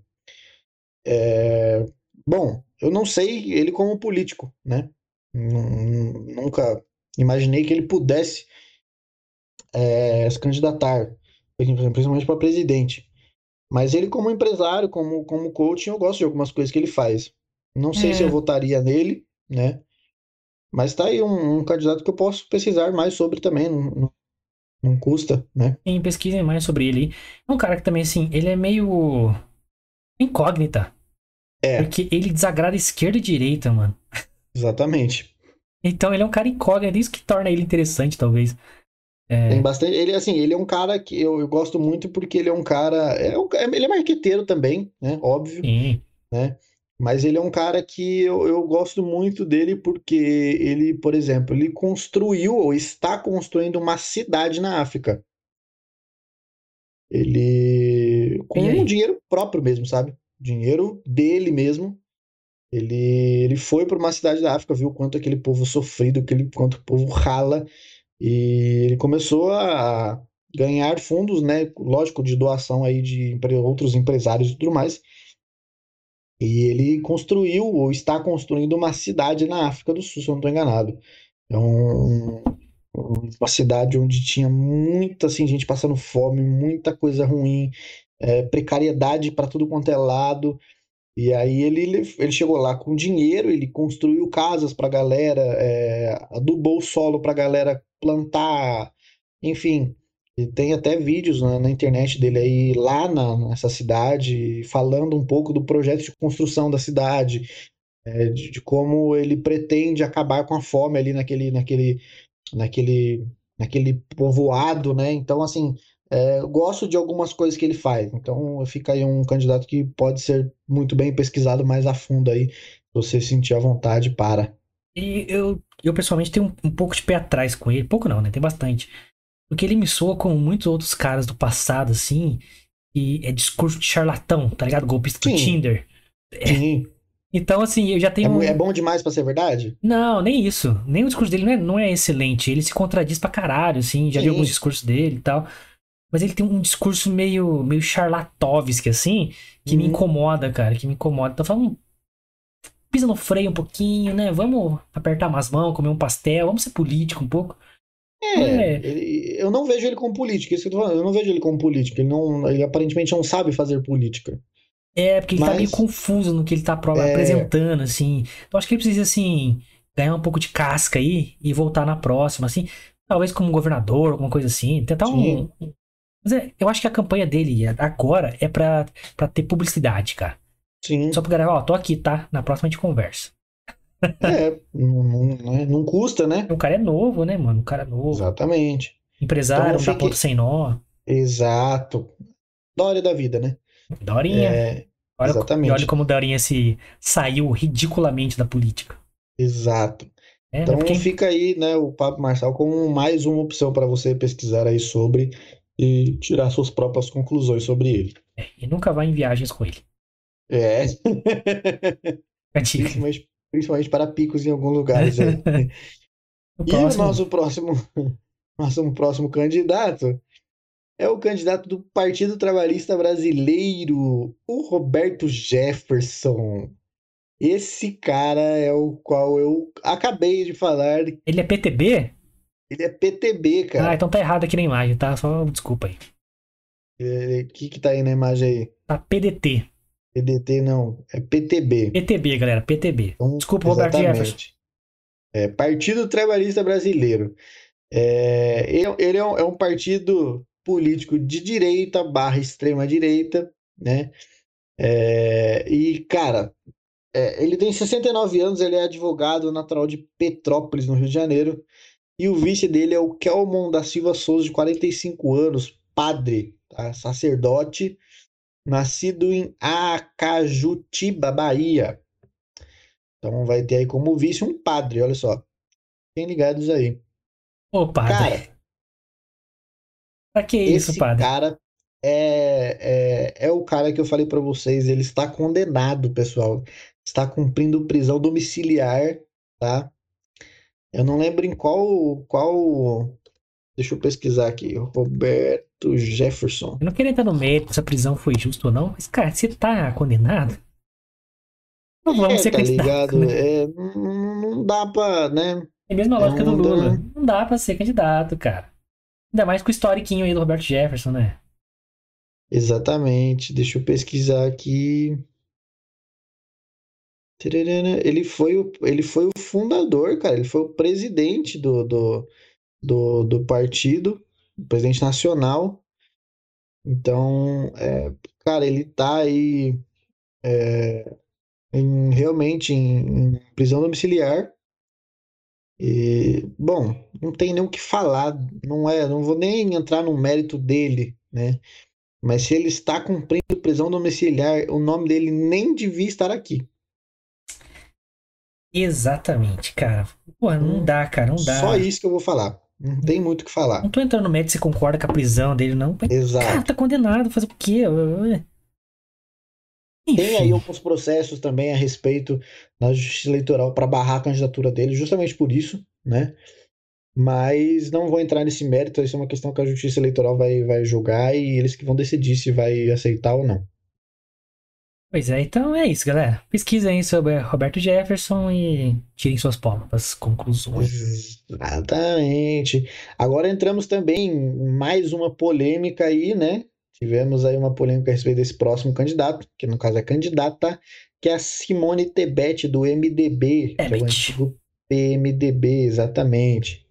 É, bom, eu não sei ele como político, né? Nunca imaginei que ele pudesse é, se candidatar, principalmente para presidente. Mas ele, como empresário, como, como coaching, eu gosto de algumas coisas que ele faz. Não sei é. se eu é. votaria nele, né? Mas tá aí um, um, candidato que eu posso pesquisar mais sobre também. Não, não, não custa, né? Sim, pesquisem mais sobre ele. É um cara que também, assim, ele é meio incógnita. É. Porque ele desagrada esquerda e direita, mano. Exatamente. Então ele é um cara incógnito, isso que torna ele interessante, talvez. É... Tem bastante. Ele, assim, ele é um cara que eu, eu gosto muito porque ele é um cara. É um, ele é marqueteiro também, né? Óbvio. Sim. Né? Mas ele é um cara que eu, eu gosto muito dele porque ele, por exemplo, ele construiu ou está construindo uma cidade na África. Ele. com um dinheiro próprio mesmo, sabe? Dinheiro dele mesmo. Ele, ele foi para uma cidade da África, viu quanto aquele povo sofrido, aquele, quanto o povo rala, e ele começou a ganhar fundos, né, lógico, de doação aí de outros empresários e tudo mais. E ele construiu, ou está construindo uma cidade na África do Sul, se eu não estou enganado. É um, uma cidade onde tinha muita assim, gente passando fome, muita coisa ruim, é, precariedade para tudo quanto é lado. E aí ele, ele chegou lá com dinheiro, ele construiu casas para a galera, é, adubou o solo para a galera plantar, enfim. E tem até vídeos na, na internet dele aí lá na, nessa cidade, falando um pouco do projeto de construção da cidade, é, de, de, como ele pretende acabar com a fome ali naquele, naquele, naquele, naquele povoado, né? Então, assim, é, eu gosto de algumas coisas que ele faz. Então, fica aí um candidato que pode ser muito bem pesquisado mais a fundo aí, se você sentir a vontade para. E eu, eu pessoalmente tenho um, um pouco de pé atrás com ele. Pouco não, né? Tem bastante. Porque ele me soa como muitos outros caras do passado, assim. E é discurso de charlatão, tá ligado? Golpista do Tinder. Sim. É. Então, assim, eu já tenho. É, é bom demais para ser verdade? Não, nem isso. Nem o discurso dele não é, não é excelente. Ele se contradiz pra caralho, assim. Já Sim. vi alguns discursos dele e tal. Mas ele tem um discurso meio, meio charlatovski, assim, que me uhum. incomoda, cara. Que me incomoda. Então, falando. Pisa no freio um pouquinho, né? Vamos apertar umas mãos, comer um pastel, vamos ser político um pouco. É, é. Ele, eu não vejo ele como político, isso que eu tô falando. Eu não vejo ele como político. Ele, não, ele aparentemente não sabe fazer política. É, porque ele Mas... tá meio confuso no que ele tá é... apresentando, assim. Então acho que ele precisa, assim, ganhar um pouco de casca aí e voltar na próxima, assim. Talvez como governador, alguma coisa assim. Tentar Sim. um. Mas é, eu acho que a campanha dele agora é pra, pra ter publicidade, cara. Sim. Só pra galera, ó, tô aqui, tá? Na próxima a gente conversa. É, não, não, não, custa, né? O cara é novo, né, mano? O cara é novo. Exatamente. Empresário, então, fique... sem nó. Exato. Dória da vida, né? Daorinha. É, olha, exatamente. Olha como Daorinha se saiu ridiculamente da política. Exato. É, então porque... fica aí, né, o Papo Marçal como mais uma opção para você pesquisar aí sobre e tirar suas próprias conclusões sobre ele. É, e nunca vá em viagens com ele. É. principalmente, principalmente para picos em alguns lugares. É. o e o nosso próximo, nosso próximo candidato é o candidato do Partido Trabalhista Brasileiro, o Roberto Jefferson. Esse cara é o qual eu acabei de falar. Ele é PTB? Ele é PTB, cara. Ah, então tá errado aqui na imagem, tá? Só desculpa aí. O é, que que tá aí na imagem aí? Tá PDT. PDT não, é PTB. PTB, galera, PTB. Então, desculpa, Roberto Jefferson. É, Partido Trabalhista Brasileiro. É, ele é um, é um partido político de direita barra extrema direita, né? É, e, cara, é, ele tem 69 anos, ele é advogado natural de Petrópolis, no Rio de Janeiro, e o vice dele é o Kelmon da Silva Souza, de 45 anos, padre, tá? sacerdote, nascido em Acajutiba, Bahia. Então vai ter aí como vice um padre, olha só. Fiquem ligados aí. Ô, padre. Cara, Pra que isso, Esse padre? cara é, é, é o cara que eu falei para vocês. Ele está condenado, pessoal. Está cumprindo prisão domiciliar, tá? Eu não lembro em qual, qual. Deixa eu pesquisar aqui. Roberto Jefferson. Eu não queria entrar no mérito se a prisão foi justa ou não, mas, cara, se tá condenado. Não vamos é, ser tá ligado? Né? É, não, não dá pra, né? É a mesma lógica do Lula. Não dá pra ser candidato, cara. Ainda mais com o historiquinho aí do Roberto Jefferson, né? Exatamente. Deixa eu pesquisar aqui. Ele foi o, ele foi o fundador, cara. Ele foi o presidente do, do, do, do partido, presidente nacional. Então, é, cara, ele tá aí é, em, realmente em, em prisão domiciliar. E, bom, não tem nem o que falar, não é, não vou nem entrar no mérito dele, né? Mas se ele está cumprindo prisão domiciliar, o nome dele nem devia estar aqui. Exatamente, cara. Pô, não hum, dá, cara, não dá. Só isso que eu vou falar. Não tem muito o que falar. Não tô entrando no mérito se concorda com a prisão dele, não. Exato. Cara, tá condenado, fazer o quê? Enfim. Tem aí alguns processos também a respeito da justiça eleitoral para barrar a candidatura dele, justamente por isso, né? Mas não vou entrar nesse mérito, isso é uma questão que a justiça eleitoral vai, vai julgar e eles que vão decidir se vai aceitar ou não. Pois é, então é isso, galera. Pesquisem sobre Roberto Jefferson e tirem suas próprias conclusões. Exatamente. Agora entramos também em mais uma polêmica aí, né? Tivemos aí uma polêmica a respeito desse próximo candidato, que no caso é candidata, que é a Simone Tebet, do MDB, Tebet. que é o antigo PMDB, exatamente.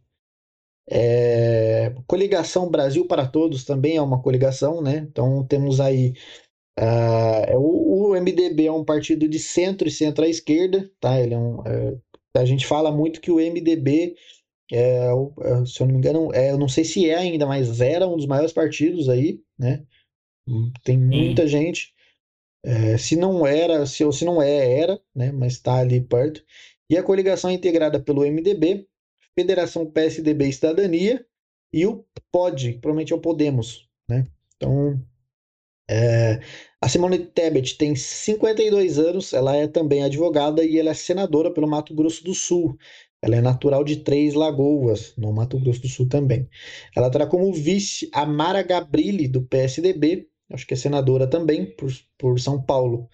É... Coligação Brasil para Todos também é uma coligação, né? Então temos aí Uh, o, o, MDB é um partido de centro e centro-esquerda, tá? Ele é um, é, a gente fala muito que o MDB, é, é, se eu não me engano, é, eu não sei se é ainda, mas era um dos maiores partidos aí, né? Tem muita Sim. gente. Se não era, se, ou se não é, era, né? Mas está ali perto. E a coligação é integrada pelo MDB, Federação PSDB e Cidadania e o POD, provavelmente é o Podemos, né? Então, é, a Simone Tebet tem 52 anos, ela é também advogada e ela é senadora pelo Mato Grosso do Sul. Ela é natural de Três Lagoas, no Mato Grosso do Sul também. Ela terá como vice a Mara Gabrilli, do PSDB, acho que é senadora também, por, por São Paulo,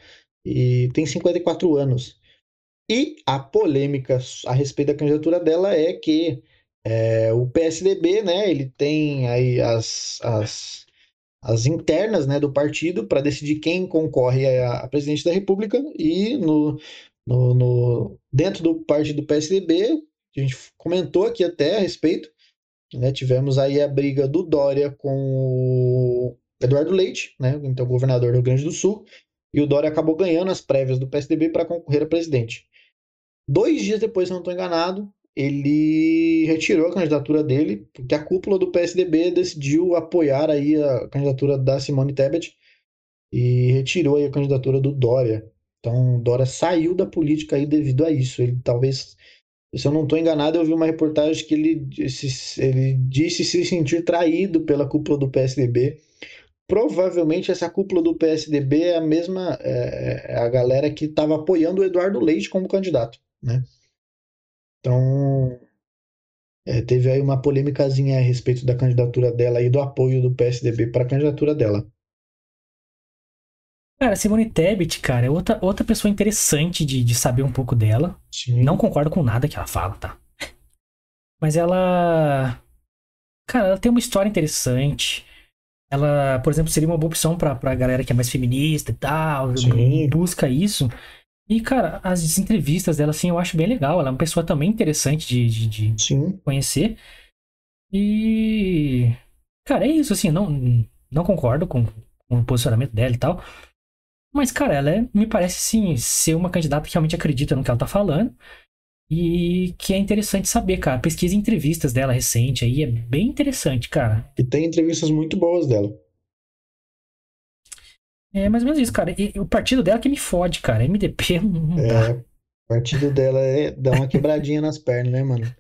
e tem 54 anos. E a polêmica a respeito da candidatura dela é que é, o PSDB, né, ele tem aí as, as as internas né, do partido para decidir quem concorre a, a, presidente da República e no, no, no, dentro do partido do PSDB, a gente comentou aqui até a respeito, né, tivemos aí a briga do Dória com o Eduardo Leite, né, então governador do Rio Grande do Sul, e o Dória acabou ganhando as prévias do PSDB para concorrer a presidente. Dois dias depois, se não estou enganado, ele retirou a candidatura dele, porque a cúpula do PSDB decidiu apoiar aí a candidatura da Simone Tebet e retirou aí a candidatura do Dória. Então, Dória saiu da política aí devido a isso. Ele talvez, se eu não estou enganado, eu vi uma reportagem que ele disse, ele disse se sentir traído pela cúpula do PSDB. Provavelmente essa cúpula do PSDB é a mesma, é, é a galera que estava apoiando o Eduardo Leite como candidato, né? Então, é, teve aí uma polêmicazinha a respeito da candidatura dela e do apoio do PSDB para a candidatura dela. Cara, Simone Tebet, cara, é outra, outra pessoa interessante de, de saber um pouco dela. Sim. Não concordo com nada que ela fala, tá? Mas ela. Cara, ela tem uma história interessante. Ela, por exemplo, seria uma boa opção pra, pra galera que é mais feminista e tal, Sim. busca isso. E, cara, as entrevistas dela, assim, eu acho bem legal. Ela é uma pessoa também interessante de, de, de conhecer. E. Cara, é isso, assim, não, não concordo com, com o posicionamento dela e tal. Mas, cara, ela é, me parece, sim, ser uma candidata que realmente acredita no que ela tá falando. E que é interessante saber, cara. Pesquisa entrevistas dela recente aí, é bem interessante, cara. E tem entrevistas muito boas dela. É mais ou menos isso, cara. E, o partido dela que me fode, cara. MDP não é, dá. O partido dela é, dá uma quebradinha nas pernas, né, mano?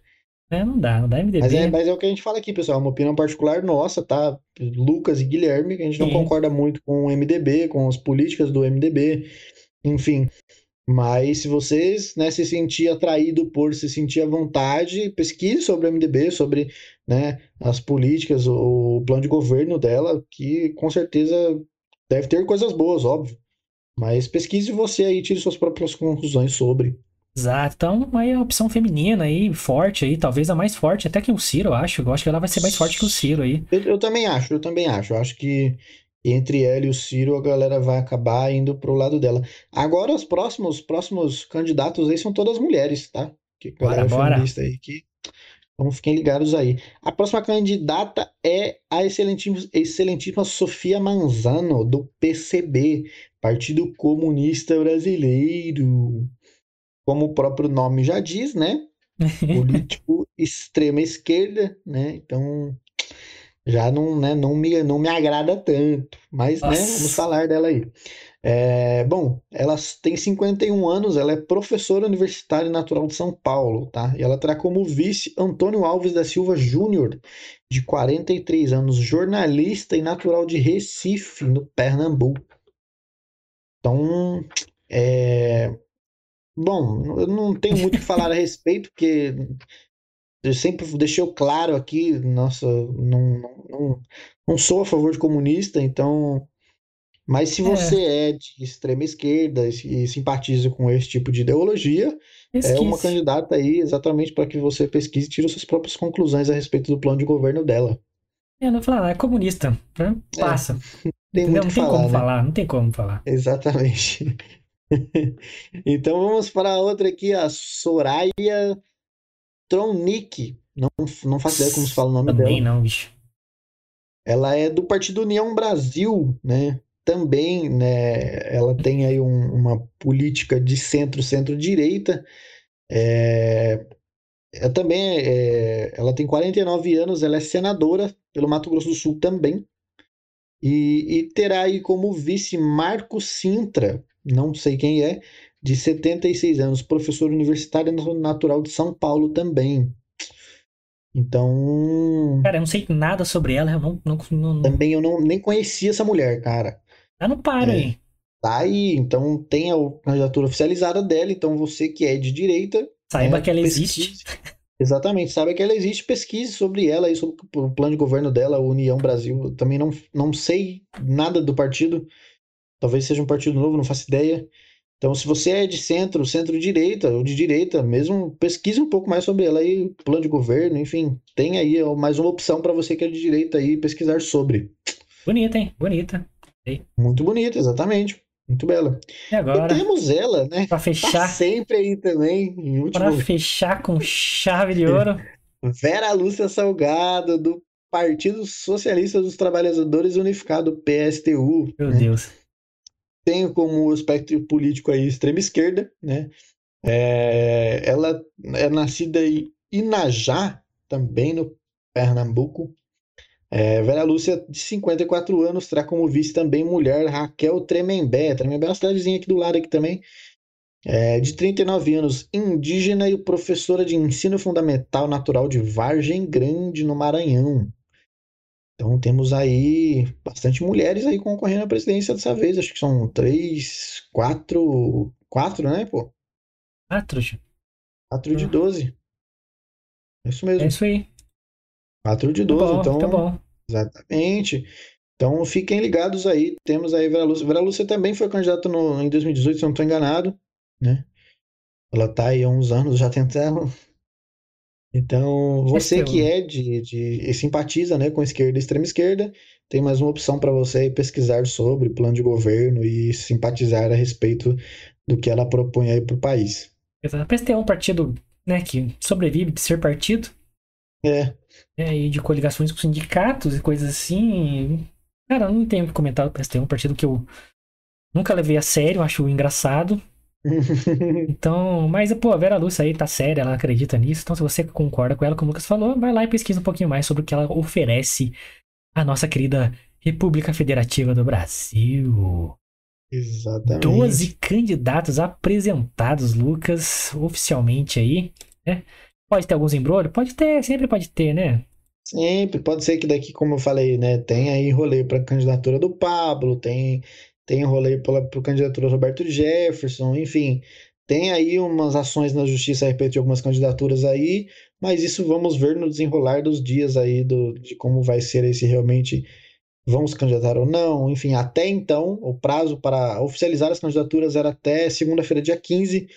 É, não dá, não dá MDB. Mas é, mas é o que a gente fala aqui, pessoal. É uma opinião particular nossa, tá? Lucas e Guilherme, que a gente não Sim. concorda muito com o MDB, com as políticas do MDB, enfim. Mas se vocês né, se sentir atraído por se sentir à vontade, pesquise sobre o MDB, sobre né, as políticas, o plano de governo dela, que com certeza Deve ter coisas boas, óbvio. Mas pesquise você aí, tire suas próprias conclusões sobre. Exato. Então, aí a opção feminina aí, forte aí, talvez a mais forte, até que o Ciro, eu acho. Eu acho que ela vai ser mais forte que o Ciro aí. Eu, eu também acho, eu também acho. Eu acho que entre ela e o Ciro, a galera vai acabar indo pro lado dela. Agora, os próximos, próximos candidatos aí são todas mulheres, tá? Que bora, bora. aí que então fiquem ligados aí. A próxima candidata é a excelentíssima, excelentíssima Sofia Manzano, do PCB, Partido Comunista Brasileiro. Como o próprio nome já diz, né? Político extrema esquerda, né? Então já não, né, não, me, não me agrada tanto. Mas, né, vamos falar dela aí. É, bom, ela tem 51 anos, ela é professora universitária natural de São Paulo, tá? E ela terá como vice Antônio Alves da Silva Júnior, de 43 anos, jornalista e natural de Recife, no Pernambuco. Então, é... Bom, eu não tenho muito o que falar a respeito, porque eu sempre deixei claro aqui, nossa, não, não, não, não sou a favor de comunista, então Mas se você é, de extrema esquerda e simpatiza com esse tipo de ideologia, pesquise. é uma candidata aí exatamente para que você pesquise e tire suas próprias conclusões a respeito do plano de governo dela. É, não falar, é comunista. Né? Passa. É, tem não, tem falar, como né? falar, não tem como falar. Exatamente. então vamos para outra aqui, a Soraya Tronic. Não, não faço ideia como se fala o nome Também dela. Também não, bicho. Ela é do Partido União Brasil, né? Também, né? Ela tem aí um, uma política de centro, centro-direita. É, é também, é, ela tem 49 anos, ela é senadora pelo Mato Grosso do Sul também. E, e terá aí como vice Marco Sintra, não sei quem é, de 76 anos, professor universitário natural de São Paulo também. Então. Cara, eu não sei nada sobre ela, eu não. não, não... Também eu não, nem conhecia essa mulher, cara. Tá no paro É. aí. Tá aí, então tem a candidatura oficializada dela, então você que é de direita. Saiba né, que ela pesquise. existe. Exatamente, saiba que ela existe, pesquise sobre ela e sobre o plano de governo dela, a União Brasil. Eu também não, não sei nada do partido, talvez seja um partido novo, não faço ideia. Então, se você é de centro, centro-direita ou de direita, mesmo pesquise um pouco mais sobre ela aí, plano de governo, enfim, tem aí mais uma opção para você que é de direita aí pesquisar sobre. Bonita, hein? Bonita. Muito bonita, exatamente. Muito bela. E agora, E temos ela, né? pra Tá fechar, sempre aí também, em pra fechar com chave de ouro, Vera Lúcia Salgado, do Partido Socialista dos Trabalhadores Unificado, PSTU. meu né? Deus. Tem como espectro político aí extrema esquerda, né? É, ela é nascida em Inajá, também no Pernambuco. É, Vera Lúcia, de 54 anos, terá como vice também mulher Raquel Tremembé. Tremembé é uma cidadezinha aqui do lado aqui também. É, de 39 anos, indígena e professora de ensino fundamental natural de Vargem Grande, no Maranhão. Então temos aí bastante mulheres aí concorrendo à presidência dessa vez. Acho que são três, quatro, quatro, né, pô? Quatro. Quatro de Ah. 12. É isso É mesmo, isso aí. Quatro de Tá 12. bom, Então, tá bom. Exatamente. Então fiquem ligados aí. Temos aí Vera Lúcia. Vera Lúcia também foi candidata no, em 2018, se eu não estou enganado, né? Ela tá aí há uns anos já tentando. Então, você que o- é de, de e simpatiza, né, com esquerda e extrema esquerda, tem mais uma opção para você aí pesquisar sobre plano de governo e simpatizar a respeito do que ela propõe aí para o país. Exato. PST é um partido né, que sobrevive de ser partido, É, né, e de coligações com sindicatos e coisas assim. Cara, eu não tenho o que comentar do PST, é um partido que eu nunca levei a sério, acho engraçado. Então, mas, pô, a Vera Lúcia aí tá séria, ela acredita nisso. Então, se você concorda com ela, como o Lucas falou, vai lá e pesquisa um pouquinho mais sobre o que ela oferece à nossa querida República Federativa do Brasil. exatamente. 12 candidatos apresentados, Lucas, oficialmente aí, né? Pode ter alguns embrulhos? Pode ter, sempre pode ter, né? Sempre, pode ser que daqui, como eu falei, né, tem aí rolê para candidatura do Pablo, tem, tem rolê para a candidatura do Roberto Jefferson, enfim, tem aí umas ações na justiça a respeito de algumas candidaturas aí, mas isso vamos ver no desenrolar dos dias aí, do, de como vai ser esse realmente, vão se candidatar ou não, enfim, até então, o prazo para oficializar as candidaturas era até segunda-feira, dia 15,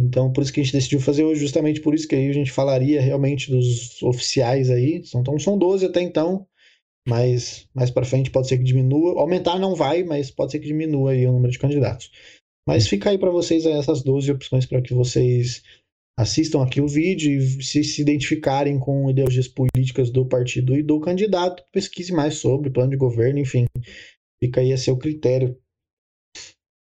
então, por isso que a gente decidiu fazer hoje, justamente por isso que aí a gente falaria realmente dos oficiais aí. São, então, são 12 até então, mas mais para frente pode ser que diminua. Aumentar não vai, mas pode ser que diminua aí o número de candidatos. Mas fica aí para vocês essas 12 opções para que vocês assistam aqui o vídeo e se se identificarem com ideologias políticas do partido e do candidato, pesquise mais sobre plano de governo, enfim. Fica aí a seu critério.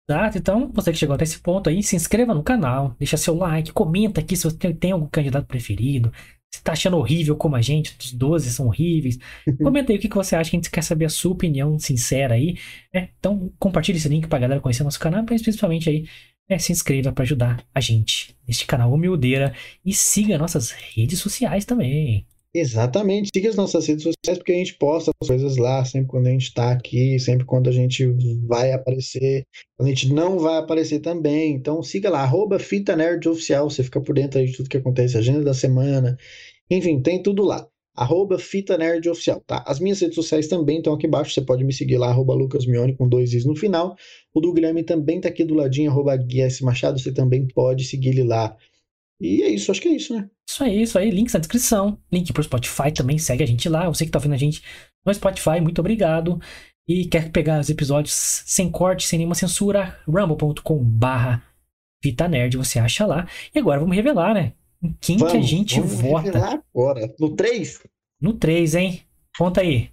Exato, então, você que chegou até esse ponto aí, se inscreva no canal, deixa seu like, comenta aqui se você tem, tem algum candidato preferido, se tá achando horrível como a gente, os 12 são horríveis. Comenta aí o que, que você acha, que a gente quer saber a sua opinião sincera aí, né? Então, compartilhe esse link pra galera conhecer nosso canal, mas principalmente aí, né, se inscreva pra ajudar a gente neste canal Humildeira e siga nossas redes sociais também. Exatamente. Siga as nossas redes sociais, porque a gente posta as coisas lá, sempre quando a gente está aqui, sempre quando a gente vai aparecer, a gente não vai aparecer também. Então siga lá, arroba Fita Nerd Oficial, você fica por dentro aí de tudo que acontece, agenda da semana, enfim, tem tudo lá. arroba Fita Nerd Oficial, tá? As minhas redes sociais também estão aqui embaixo, você pode me seguir lá, arroba Lucas Mione, com dois is no final. O do Guilherme também tá aqui do ladinho, arroba Guies Machado, você também pode seguir ele lá. E é isso, acho que é isso, né? Isso aí, isso aí. Links na descrição. Link pro Spotify também, segue a gente lá. Você que tá ouvindo a gente no Spotify, muito obrigado. E quer pegar os episódios sem corte, sem nenhuma censura, rumble.com barra Nerd, você acha lá. E agora vamos revelar, né? Quem vamos, que a gente vamos vota? Revelar agora. No 3? No 3, hein? Conta aí.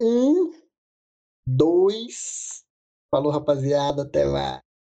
Um, dois. Falou, rapaziada. Até lá.